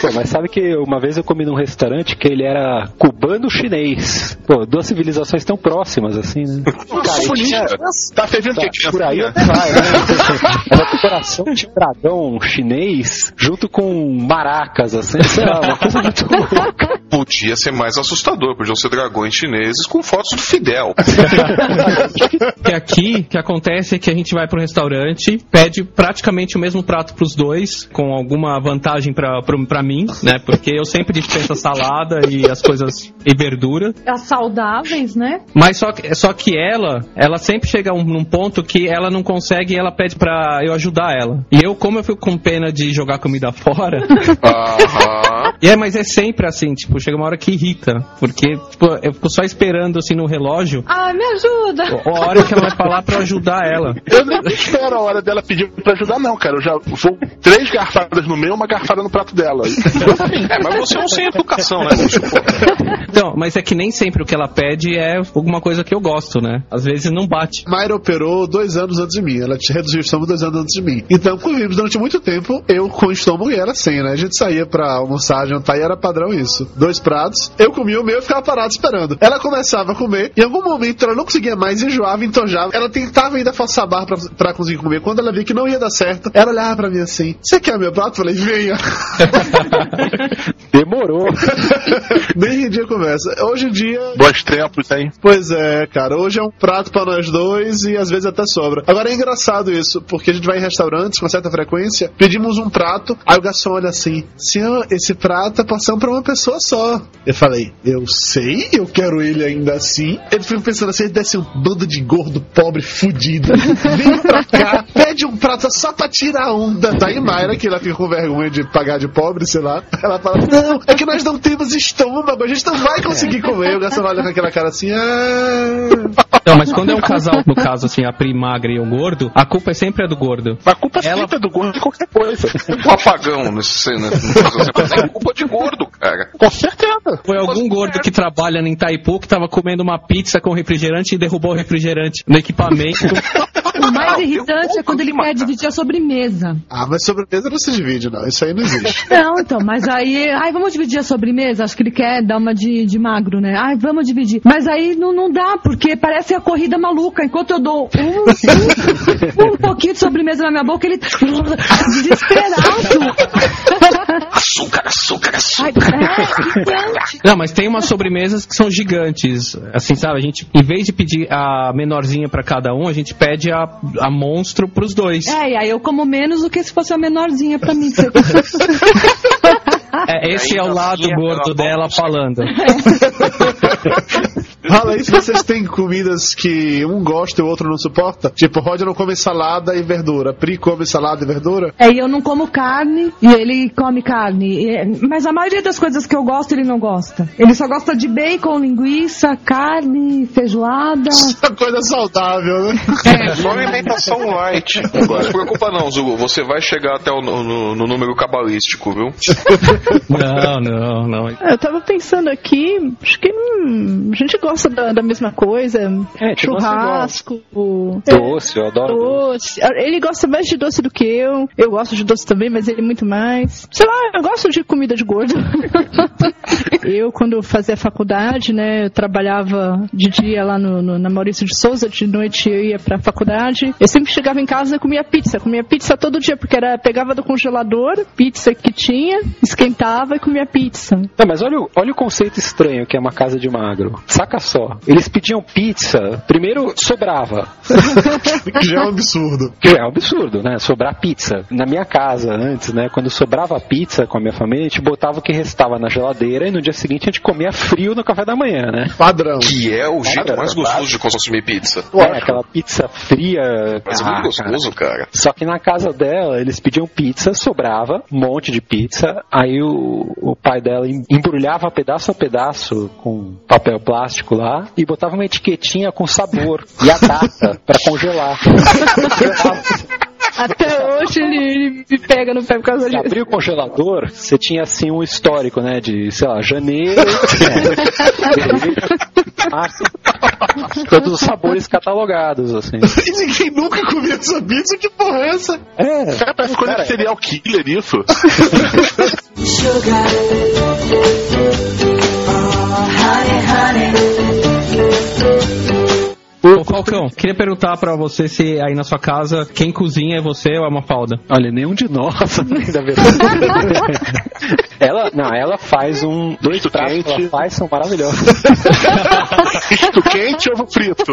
Pô, mas sabe que uma vez eu comi num restaurante que ele era cubano-chinês. Pô, duas civilizações tão próximas assim, né? Cara, e tinha- Tá fervendo o que, Tá, por aí criança? vai, né? Era decoração de dragão chinês junto com maracas, assim, sei lá, uma coisa muito louca. Podia ser mais assustador, podiam ser dragões chineses com fotos do Fidel. Que aqui, o que acontece é que a gente vai pro restaurante, pede praticamente o mesmo prato pros dois, com alguma vantagem pra, pra, pra mim, né? Porque eu sempre dispenso a salada e as coisas e verdura. As saudáveis, né? Mas só que, só que ela, ela sempre chega a um, num ponto que ela não consegue e ela pede pra eu ajudar ela. E eu, como eu fico com pena de jogar comida fora, E é, mas é sempre assim, tipo, chega uma hora que irrita. Porque, tipo, eu fico só esperando assim no relógio, Ah, me ajuda! a hora que ela vai falar pra eu ajudar ela. Eu nem espero a hora dela pedir pra ajudar, não, cara. Eu já vou três garfadas no meu uma garfada no prato dela. É, mas você é um sem educação, né? bicho? Pô, Então, mas é que nem sempre o que ela pede é alguma coisa que eu gosto, né? Às vezes não bate. Mayra operou dois anos antes de mim. Ela te reduziu o estômago dois anos antes de mim. Então, convivemos durante muito tempo, eu com o estômago e ela sem, né? A gente saía pra almoçar, jantar e era padrão isso. Dois pratos, eu comia o meu e ficava parado esperando. Ela começava a comer, em algum momento ela não conseguia mais, enjoava, entojava. Ela tentava ainda forçar a barra pra, pra conseguir comer. Quando ela via que não ia dar certo, ela olhava pra mim assim: Você quer meu prato? Eu falei: Venha. Demorou. Nem rendi a conversa. Hoje em dia, Bons tempos, hein? Pois é, cara. Hoje é um prato pra nós dois e às vezes até sobra. Agora é engraçado isso, porque a gente vai em restaurantes com certa frequência, pedimos um prato, aí o garçom olha assim: Senhor, esse prato é porção pra uma pessoa só. Eu falei: Eu sei, eu quero ele ainda assim. Ele fica pensando assim: ele deve ser um bando de gordo, pobre, fudido. Vem pra cá, pede um prato só pra tirar onda. Daí Mayra, que ela fica com vergonha de pagar de pobre, sei lá. Ela fala: Não, é que nós não temos estômago, a gente não vai conseguir comer. O garçom olha com aquela cara assim: Ah. Não, mas quando é um casal, no caso assim, a Pri magra e o gordo, a culpa é sempre a do gordo. A culpa Ela- sempre é do gordo de qualquer coisa. O apagão nesse né? É culpa de gordo, cara. Com certeza. Foi algum gordo que trabalha em Itaipu que tava comendo uma pizza com refrigerante e derrubou o refrigerante no equipamento. O mais Não, irritante é quando ele quer dividir a sobremesa. Ah, mas sobremesa não se divide, não. Isso aí não existe. Não, então, mas aí, ai, vamos dividir a sobremesa? Acho que ele quer dar uma de, de magro, né? Ai, vamos dividir. Mas aí não, não dá, porque parece a corrida maluca. Enquanto eu dou um, um, um pouquinho de sobremesa na minha boca, ele desesperado. Açúcar, açúcar, Ai, açúcar. é. Não, mas tem umas sobremesas que são gigantes. Assim, sabe? A gente, em vez de pedir a menorzinha pra cada um, a gente pede a, a monstro pros dois. É, e aí eu como menos do que se fosse a menorzinha pra mim. É, esse é o lado gordo ela dela falando. Fala aí se vocês têm comidas que um gosta e o outro não suporta. Tipo, Roger não come salada e verdura. Pri come salada e verdura. É, e eu não como carne e ele come carne. E, é, mas a maioria das coisas que eu gosto, ele não gosta. Ele só gosta de bacon, linguiça, carne, feijoada. Uma coisa saudável, né? É só alimentação light. Não se preocupa não, Zugo. Você vai chegar até o no- no número cabalístico, viu? Não, não, não. Eu tava pensando aqui, acho que hum, a gente gosta da, da mesma coisa. É, tipo, Churrasco, o- Doce, eu adoro doce. doce. Ele gosta mais de doce do que eu. Eu gosto de doce também, mas ele muito mais. Sei lá, eu gosto de comida de gordo. eu, quando fazia faculdade, né, eu trabalhava de dia lá no, no- na Maurício de Souza, de noite eu ia pra faculdade. Eu sempre chegava em casa e comia pizza. Comia pizza todo dia, porque era pegava do congelador, pizza que tinha, esquentava e comia pizza. Não, mas olha, o- olha o conceito estranho que é uma casa de magro. Saca só. Eles pediam pizza, primeiro sobrava. Que já é um absurdo. Que é um absurdo, né? Sobrar pizza. Na minha casa, antes, né? Quando sobrava pizza com a minha família, a gente botava o que restava na geladeira e no dia seguinte a gente comia frio no café da manhã, né? Padrão. Que é o jeito mais gostoso de consumir pizza. É, aquela pizza fria. Mas é Ah, muito gostoso, cara. Só que na casa dela, eles pediam pizza, sobrava um monte de pizza. Aí o, o pai dela em- embrulhava pedaço a pedaço com papel plástico lá e botava uma etiquetinha com sabor e a data pra congelar. Até hoje ele, ele me pega no pé por causa Você disso. abriu o congelador, você tinha assim um histórico, né? De, sei lá, janeiro, é, março, todos os sabores catalogados, assim. E ninguém nunca comia essa pizza, que porra é essa? É, Cara, parece coisa de serial killer isso. Sugar. Oh, honey, honey. Ô Falcão, queria perguntar pra você se aí na sua casa quem cozinha é você ou a Mafalda? Olha, nenhum de nós ainda verdade. ela, não, ela faz um. Dois pratos que ela faz são maravilhosos. Misto quente ovo frito.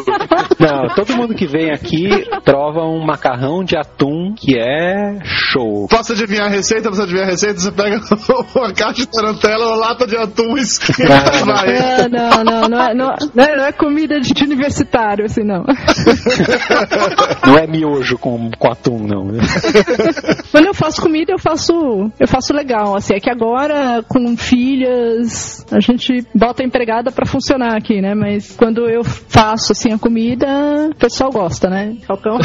Não, todo mundo que vem aqui prova um macarrão de atum que é show. Posso adivinhar a receita? Posso adivinhar a receita? Você pega uma caixa de tarantela, uma lata de atum e esquenta e vai. Não, não, não, não é, não, é- não é comida de de universitário, assim, não. Não é miojo com, com atum, não. Quando eu faço comida, eu faço, eu faço legal, assim, é que agora, com filhas, a gente bota a empregada pra funcionar aqui, né, mas quando eu faço, assim, a comida, o pessoal gosta, né, Falcão.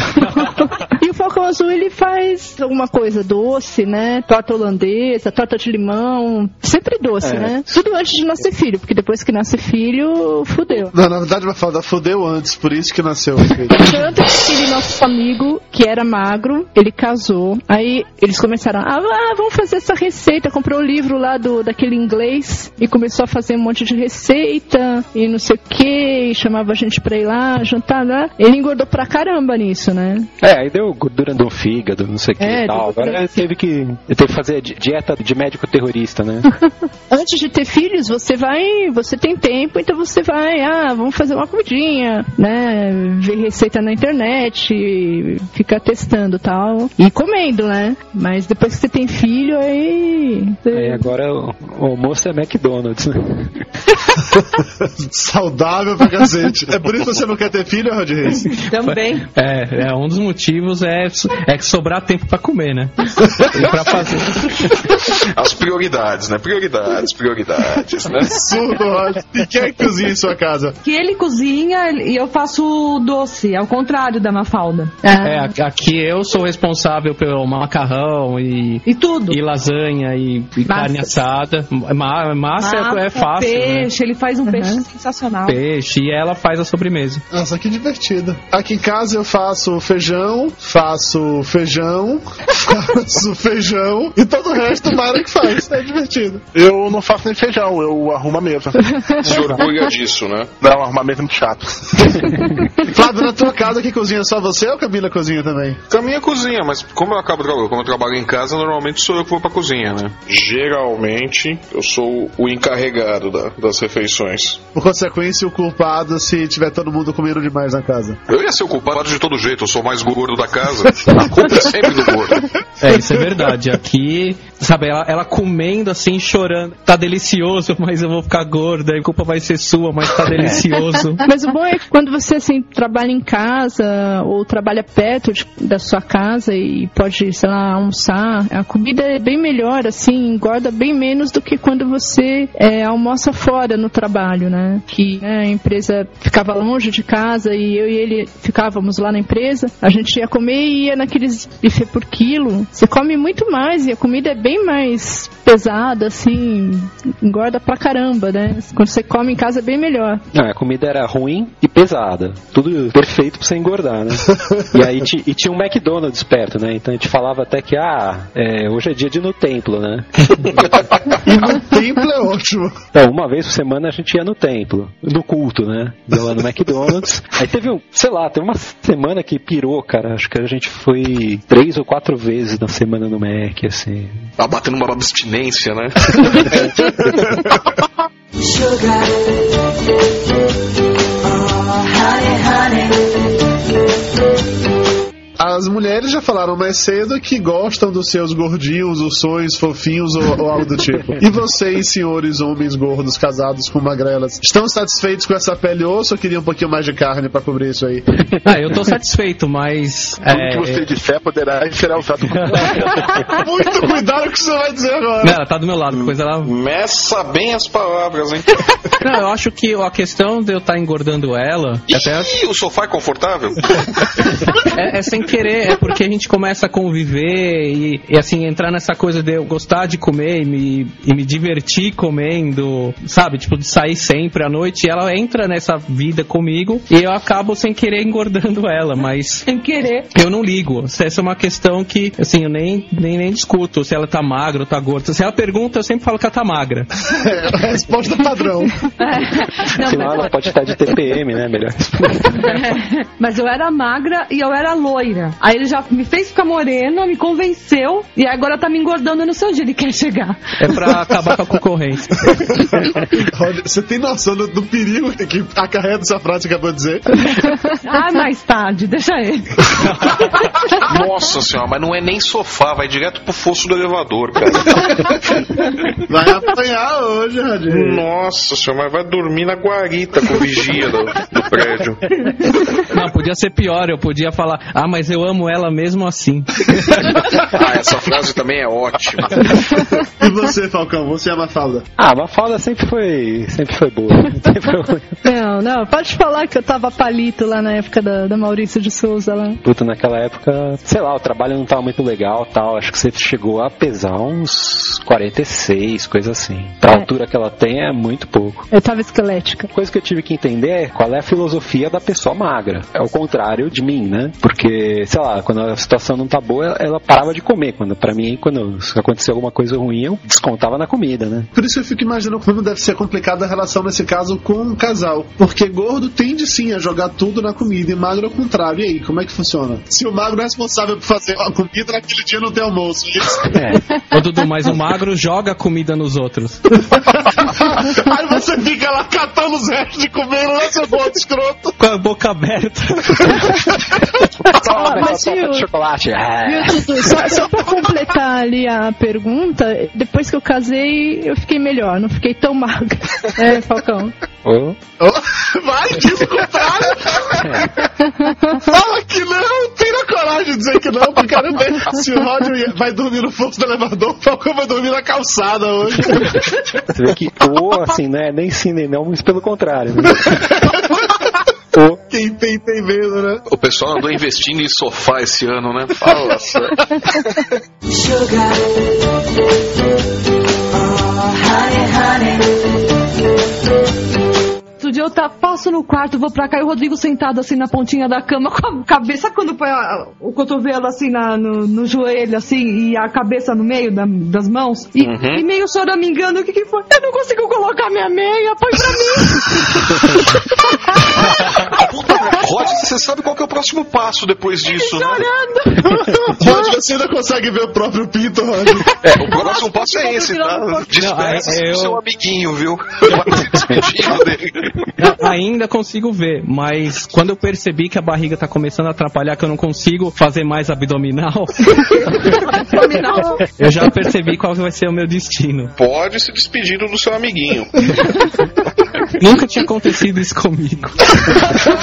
e o Falcão Azul, ele faz alguma coisa doce, né, torta holandesa, torta de limão, sempre doce, É. né, tudo antes de nascer filho, porque depois que nasce filho, fudeu. Não, na verdade, vai falar, fudeu antes, por isso que nasceu o filho. Tanto que aquele nosso amigo, que era magro, ele casou. Aí eles começaram, ah, ah, vamos fazer essa receita. Comprou o livro lá do, daquele inglês e começou a fazer um monte de receita e não sei o que, e chamava a gente pra ir lá, jantar lá. Ele engordou pra caramba nisso, né? É, aí deu gordura do fígado, não sei o que É, e tal. Agora ele teve que, ele teve que fazer di- dieta de médico terrorista, né? Antes de ter filhos, você vai, você tem tempo, então você vai, ah, vamos fazer uma comidinha, né? Ver receita na internet, ficar testando tal. E comendo, né? Mas depois que você tem filho, aí. você- Aí agora o, o almoço é McDonald's, né? Saudável pra cacete. É por isso que você não quer ter filho, Rod Reis? Também. É, é, um dos motivos é, é que sobrar tempo pra comer, né? E pra fazer. As prioridades, né? Prioridades, prioridades, né? Absurdo, Rod. E quem é que cozinha em sua casa? Que ele cozinha e eu faço doce, ao contrário da Mafalda. É, aqui- aqui eu sou responsável pelo macarrão e, E tudo. e lasanha e, e carne assada. Ma- massa, é- é fácil. né? Peixe, ele faz um peixe sensacional. Peixe e ela faz a sobremesa. Nossa, que divertido. Aqui em casa eu faço feijão, faço feijão, faço feijão e todo o resto Mara que faz. É divertido. Eu não faço nem feijão, eu arrumo a mesa. Se orgulha disso, né? Não, arrumar a mesa é muito chato. Flávio, na tua casa que cozinha só você ou Camila cozinha também? Caminha cozinha, mas como eu acabo como eu trabalho em casa, normalmente sou eu que vou pra cozinha, né? Geralmente eu sou o encarregado da- das refeições. Por consequência, o culpado se tiver todo mundo comendo demais na casa. Eu ia ser o culpado de todo jeito, eu sou o mais gordo da casa. A culpa é sempre do gordo. É, isso é verdade. Aqui, sabe, ela, ela comendo assim, chorando. Tá delicioso, mas eu vou ficar gorda. A culpa vai ser sua, mas tá delicioso. Mas o bom é que quando você assim trabalha em casa ou trabalha perto de- da sua casa e pode, sei lá, almoçar, a comida é bem melhor, assim, engorda bem menos do que quando você é, almoça fora no trabalho, né? Que né, a empresa ficava longe de casa e eu e ele ficávamos lá na empresa, a gente ia comer e ia naqueles buffet por quilo. Você come muito mais e a comida é bem mais pesada, assim, engorda pra caramba, né? Quando você come em casa é bem melhor. Não, a comida era ruim e pesada. Tudo perfeito pra você engordar, né? e aí e tinha um McDonald's perto, né? Então a gente falava até que, ah, é, hoje é dia de ir no templo, né? E no templo é ótimo. Então, uma vez por semana a gente ia no templo, no culto, né? Ia lá no McDonald's. Aí teve um, sei lá, teve uma semana que pirou, cara. Acho que a gente foi três ou quatro vezes na semana no Mac, assim. Tá batendo uma abstinência, né? Sugar. Mulheres já falaram mais cedo que gostam dos seus gordinhos, ursões, fofinhos ou, ou algo do tipo. E vocês, senhores homens gordos casados com magrelas, estão satisfeitos com essa pele osso ou queriam um pouquinho mais de carne pra cobrir isso aí? Ah, eu tô satisfeito, mas. Tudo é, que você disser poderá ser usado como Muito cuidado com o que você vai dizer agora. Não, ela tá do meu lado, depois ela. Meça bem as palavras, hein? Não, eu acho que a questão de eu estar engordando ela. Até Ih, o sofá é confortável? é, é sem querer, é porque a gente começa a conviver e, e, assim, entrar nessa coisa de eu gostar de comer e me, e me divertir comendo, sabe? Tipo, de sair sempre à noite. E ela entra nessa vida comigo e eu acabo sem querer engordando ela, mas Sem querer. eu não ligo. Essa é uma questão que, assim, eu nem, nem, nem discuto se ela tá magra ou tá gorda. Se ela pergunta, eu sempre falo que ela tá magra. É, a resposta padrão. É. Não, mas, ela pode estar de TPM, né? Melhor. Mas eu era magra e eu era loira. Aí ele já me fez ficar morena, me convenceu e agora tá me engordando no seu dia. Ele quer chegar. É pra acabar com a concorrência. Olha, você tem noção do, do perigo que acarreta essa frase que acabou de dizer? Ah, mais tarde, deixa ele. Nossa senhora, mas não é nem sofá, vai direto pro fosso do elevador, cara. Vai apanhar hoje, Radinho. Nossa senhora, mas vai dormir na guarita com o vigia do, do prédio. Não, podia ser pior. Eu podia falar, ah, mas eu amo ela mesmo assim. Ah, essa frase também é ótima. E você, Falcão? Você é uma falda? Ah, a Mafalda sempre foi, sempre foi boa. Não, não, pode falar que eu tava palito lá na época da, da Maurício de Souza lá. Puta, naquela época, sei lá, o trabalho não tava muito legal tal. Acho que você chegou a pesar uns 46, coisa assim. Pra É. altura que ela tem é muito pouco. Eu tava esquelética. coisa que eu tive que entender é qual é a filosofia da pessoa magra. É o contrário de mim, né? Porque, sei lá, quando a situação não tá boa, ela- parava de comer. Quando, pra mim, quando acontecia alguma coisa ruim, eu descontava na comida, né? Por isso eu fico imaginando como deve ser complicada a relação nesse caso com um casal. Porque gordo tende sim a jogar tudo na comida e magro ao contrário. E aí, como é que funciona? Se o magro é responsável por fazer a comida, naquele dia não tem almoço. é Isso. É. Ô Dudu, mas o magro joga comida nos outros. Aí você fica lá catando os restos de comer, não é seu boto escroto. Com a boca aberta. Toma, mas torta de chocolate. É. Dudu? Só, só pra completar ali a pergunta, depois que eu casei, eu fiquei melhor, não fiquei tão magra. É, Falcão. Ô, Vai, diz o contrário. Fala que não, tira a coragem de dizer que não, porque ver se o Roger vai dormir no fosso do elevador, o Falcão vai dormir na calçada hoje. Você vê que ou assim, né? Nem sim, nem não, mas pelo contrário. Né? Quem tem, tem medo, né? O pessoal andou investindo em sofá esse ano, né? Fala sério. Sugar. Oh, honey, honey. Dia eu tá, passo no quarto, vou pra cá e o Rodrigo sentado assim na pontinha da cama com a cabeça quando põe a- o cotovelo assim na- no, no joelho assim e a cabeça no meio da- das mãos e, e meio choramingando. O que que foi? Eu não consigo colocar minha meia, põe pra mim. Roger, você sabe qual que é o próximo passo depois disso, né? Chorando. Roger, você ainda consegue ver o próprio pinto, Roger. É, o próximo passo é esse, tá? Despeça é- eu- seu amiguinho, viu? Ainda consigo ver, mas quando eu percebi que a barriga tá começando a atrapalhar, que eu não consigo fazer mais abdominal, Abdominal. eu já percebi qual vai ser o meu destino. Pode se despedindo do seu amiguinho. Nunca tinha acontecido isso comigo.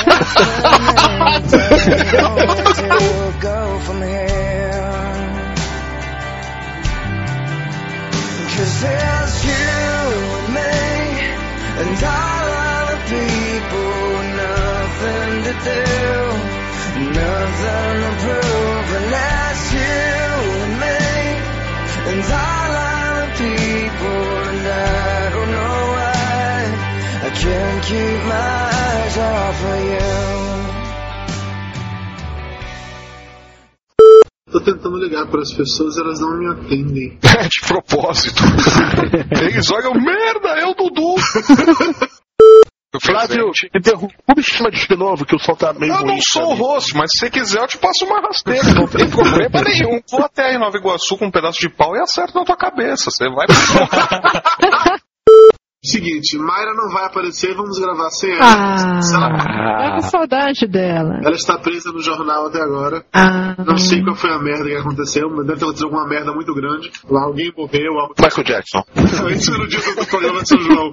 Cause there's you and me and all other people. Nothing to do, nothing to prove. You and me and all other people. Can't keep my eyes off of you. Tô tentando ligar para as pessoas, elas não me atendem. De propósito. Eles olham, merda, é o Dudu. Flávio, interrompe chama de novo, que o sol tá meio Eu não sou o rosto, mas se você quiser eu te passo uma rasteira, não tem problema nenhum. Vou até em Nova Iguaçu com um pedaço de pau e acerto na tua cabeça. Você vai Seguinte, Mayra não vai aparecer, vamos gravar sem ela. Ah, ela- tava com saudade dela. Ela está presa no jornal até agora. Ah, Não sei qual foi a merda que aconteceu, mas deve ter acontecido alguma merda muito grande. Lá alguém morreu, algo... Michael Jackson. Isso era no dia do programa de São João.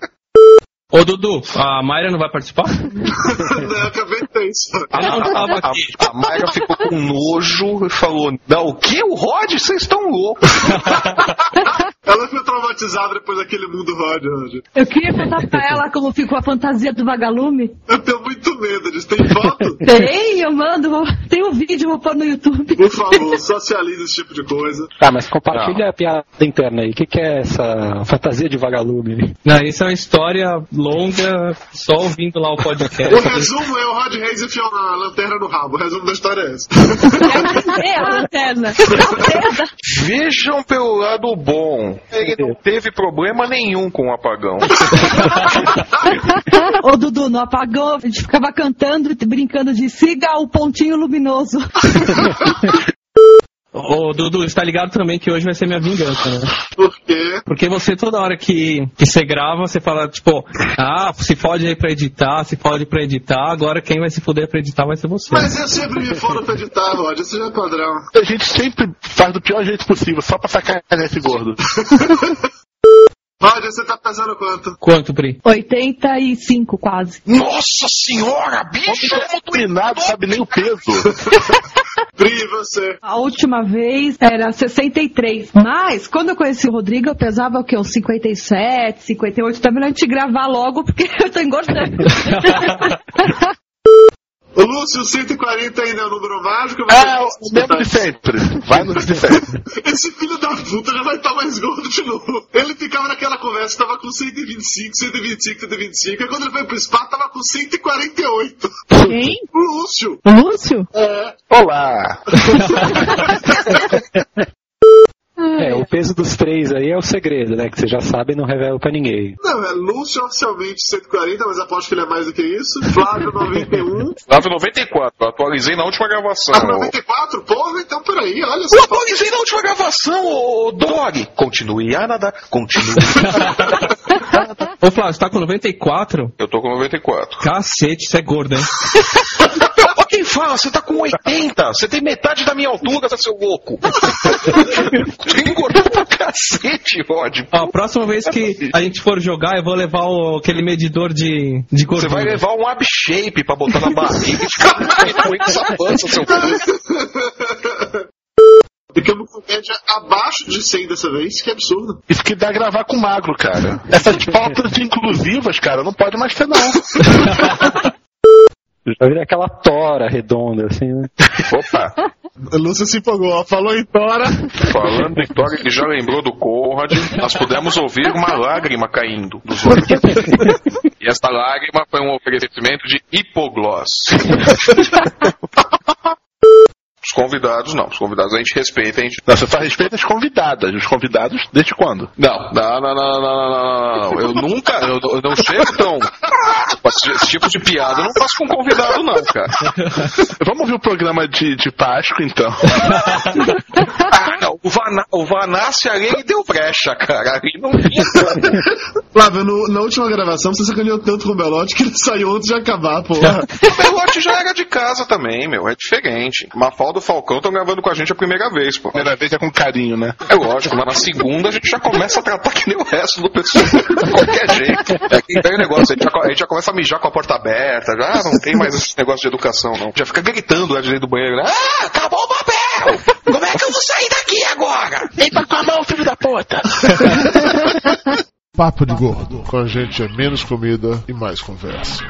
Ô, Dudu, a Mayra não vai participar? eu acabei de ter isso. Não tava A, aqui. a Mayra ficou com nojo e falou: Não, o que? O Rod? Vocês estão loucos. Ela ficou traumatizada depois daquele mundo Rod, Rod. Eu queria contar pra ela como ficou a fantasia do vagalume. Eu tenho muito medo disso. Tem foto? Tem, eu mando, tem um vídeo, vou pôr no YouTube. Por favor, socialize esse tipo de coisa. Tá, mas compartilha a piada interna aí. O que, que é essa fantasia de vagalume? Não, isso é uma história longa, só ouvindo lá o podcast. O resumo é o Rod Reis enfiando a lanterna no rabo. O resumo da história é esse. É a lanterna. Vejam pelo lado bom. Ele não teve problema nenhum com o apagão. Ô Dudu, no apagão, a gente ficava cantando e brincando de siga o pontinho luminoso. Ô, Dudu, está ligado também que hoje vai ser minha vingança, né? Por quê? Porque você, toda hora que, que você grava, você fala, tipo, ah, se fode aí pra editar, se fode pra editar, agora quem vai se fuder pra editar vai ser você. Mas eu sempre me foram pra editar, Rod. Isso já é padrão. A gente sempre faz do pior jeito possível, só pra sacanear esse gordo. Rod, você tá pesando quanto? Quanto, Pri? 85 quase. Nossa senhora, bicho! Dominado, sabe nem o peso. Pri, você? A última vez era 63. Mas, quando eu conheci o Rodrigo, eu pesava o quê? Uns 57, 58. Tá melhor a gente gravar logo, porque eu tô engordando. Ô, Lúcio, 140 ainda é o número mágico? Vai É, o mesmo de sempre. Vai no de sempre. Esse filho da puta já vai estar mais gordo de novo. Ele ficava naquela conversa, tava com 125, 125, 125. E quando ele foi pro spa, tava com 148. quem? O Lúcio. O Lúcio? É. Olá. O peso dos três aí é o segredo, né? Que você já sabe e não revela pra ninguém. Não, é Lúcio oficialmente 140, mas aposto que ele é mais do que isso. Flávio 91. 994, eu atualizei na última gravação. Ah, 94? Porra, então peraí, olha Eu só. atualizei na última gravação, ô Dog. Continue a nadar, continue. Ô, Flávio, você tá com 94? eu tô com 94. Cacete, você é gordo, hein? Quem fala, você tá com 80. Você tem metade da minha altura, seu louco. Você engordou pra cacete, Rod. Ó, a próxima vez que a gente for jogar, eu vou levar o- aquele medidor de, de Você gordura. vai levar um abshape pra botar na barriga e ficar com essa pança, seu cu. Ficamos com média abaixo de 100 dessa vez, que absurdo. Isso que dá gravar com magro, cara. Essas pautas inclusivas, cara, não pode mais ter, não. Já virei aquela tora redonda, assim, né? Opa, Lúcio se empolgou, ó. Falou em Tora. falando em Tora, ele já lembrou do Conrad. Nós pudemos ouvir uma lágrima caindo dos olhos. E esta lágrima foi um oferecimento de hipoglós. Os convidados, não. Os convidados a gente respeita, a gente Não, você só respeita as convidadas. Os convidados, desde quando? Não, não, não, não, não, não, não, não. Eu nunca, eu, eu não chego tão. Esse tipo de piada eu não faço com convidado, não, cara. Vamos ouvir o programa de, de Páscoa, então. Ah, não. O, Vana, o Vanassi ali deu brecha, cara. Ali não. Flávio, no- na última gravação você sacaneou tanto com o Belote que ele saiu antes de acabar, porra. O Belote já era de casa também, meu. É diferente. Mafalda e o Falcão estão gravando com a gente a primeira vez, pô. Primeira vez é com carinho, né? É lógico, mas na segunda a gente já começa a tratar que nem o resto do pessoal. De qualquer jeito. É que tem negócio, a gente, já, a gente já começa a mijar com a porta aberta, já não tem mais esse negócio de educação, não. Já fica gritando lá de dentro do banheiro, né? Ah, acabou o papel! Como é que eu vou sair daqui agora? Limpa com a mão, filho da puta! Papo de Gordo. Com a gente é menos comida e mais conversa.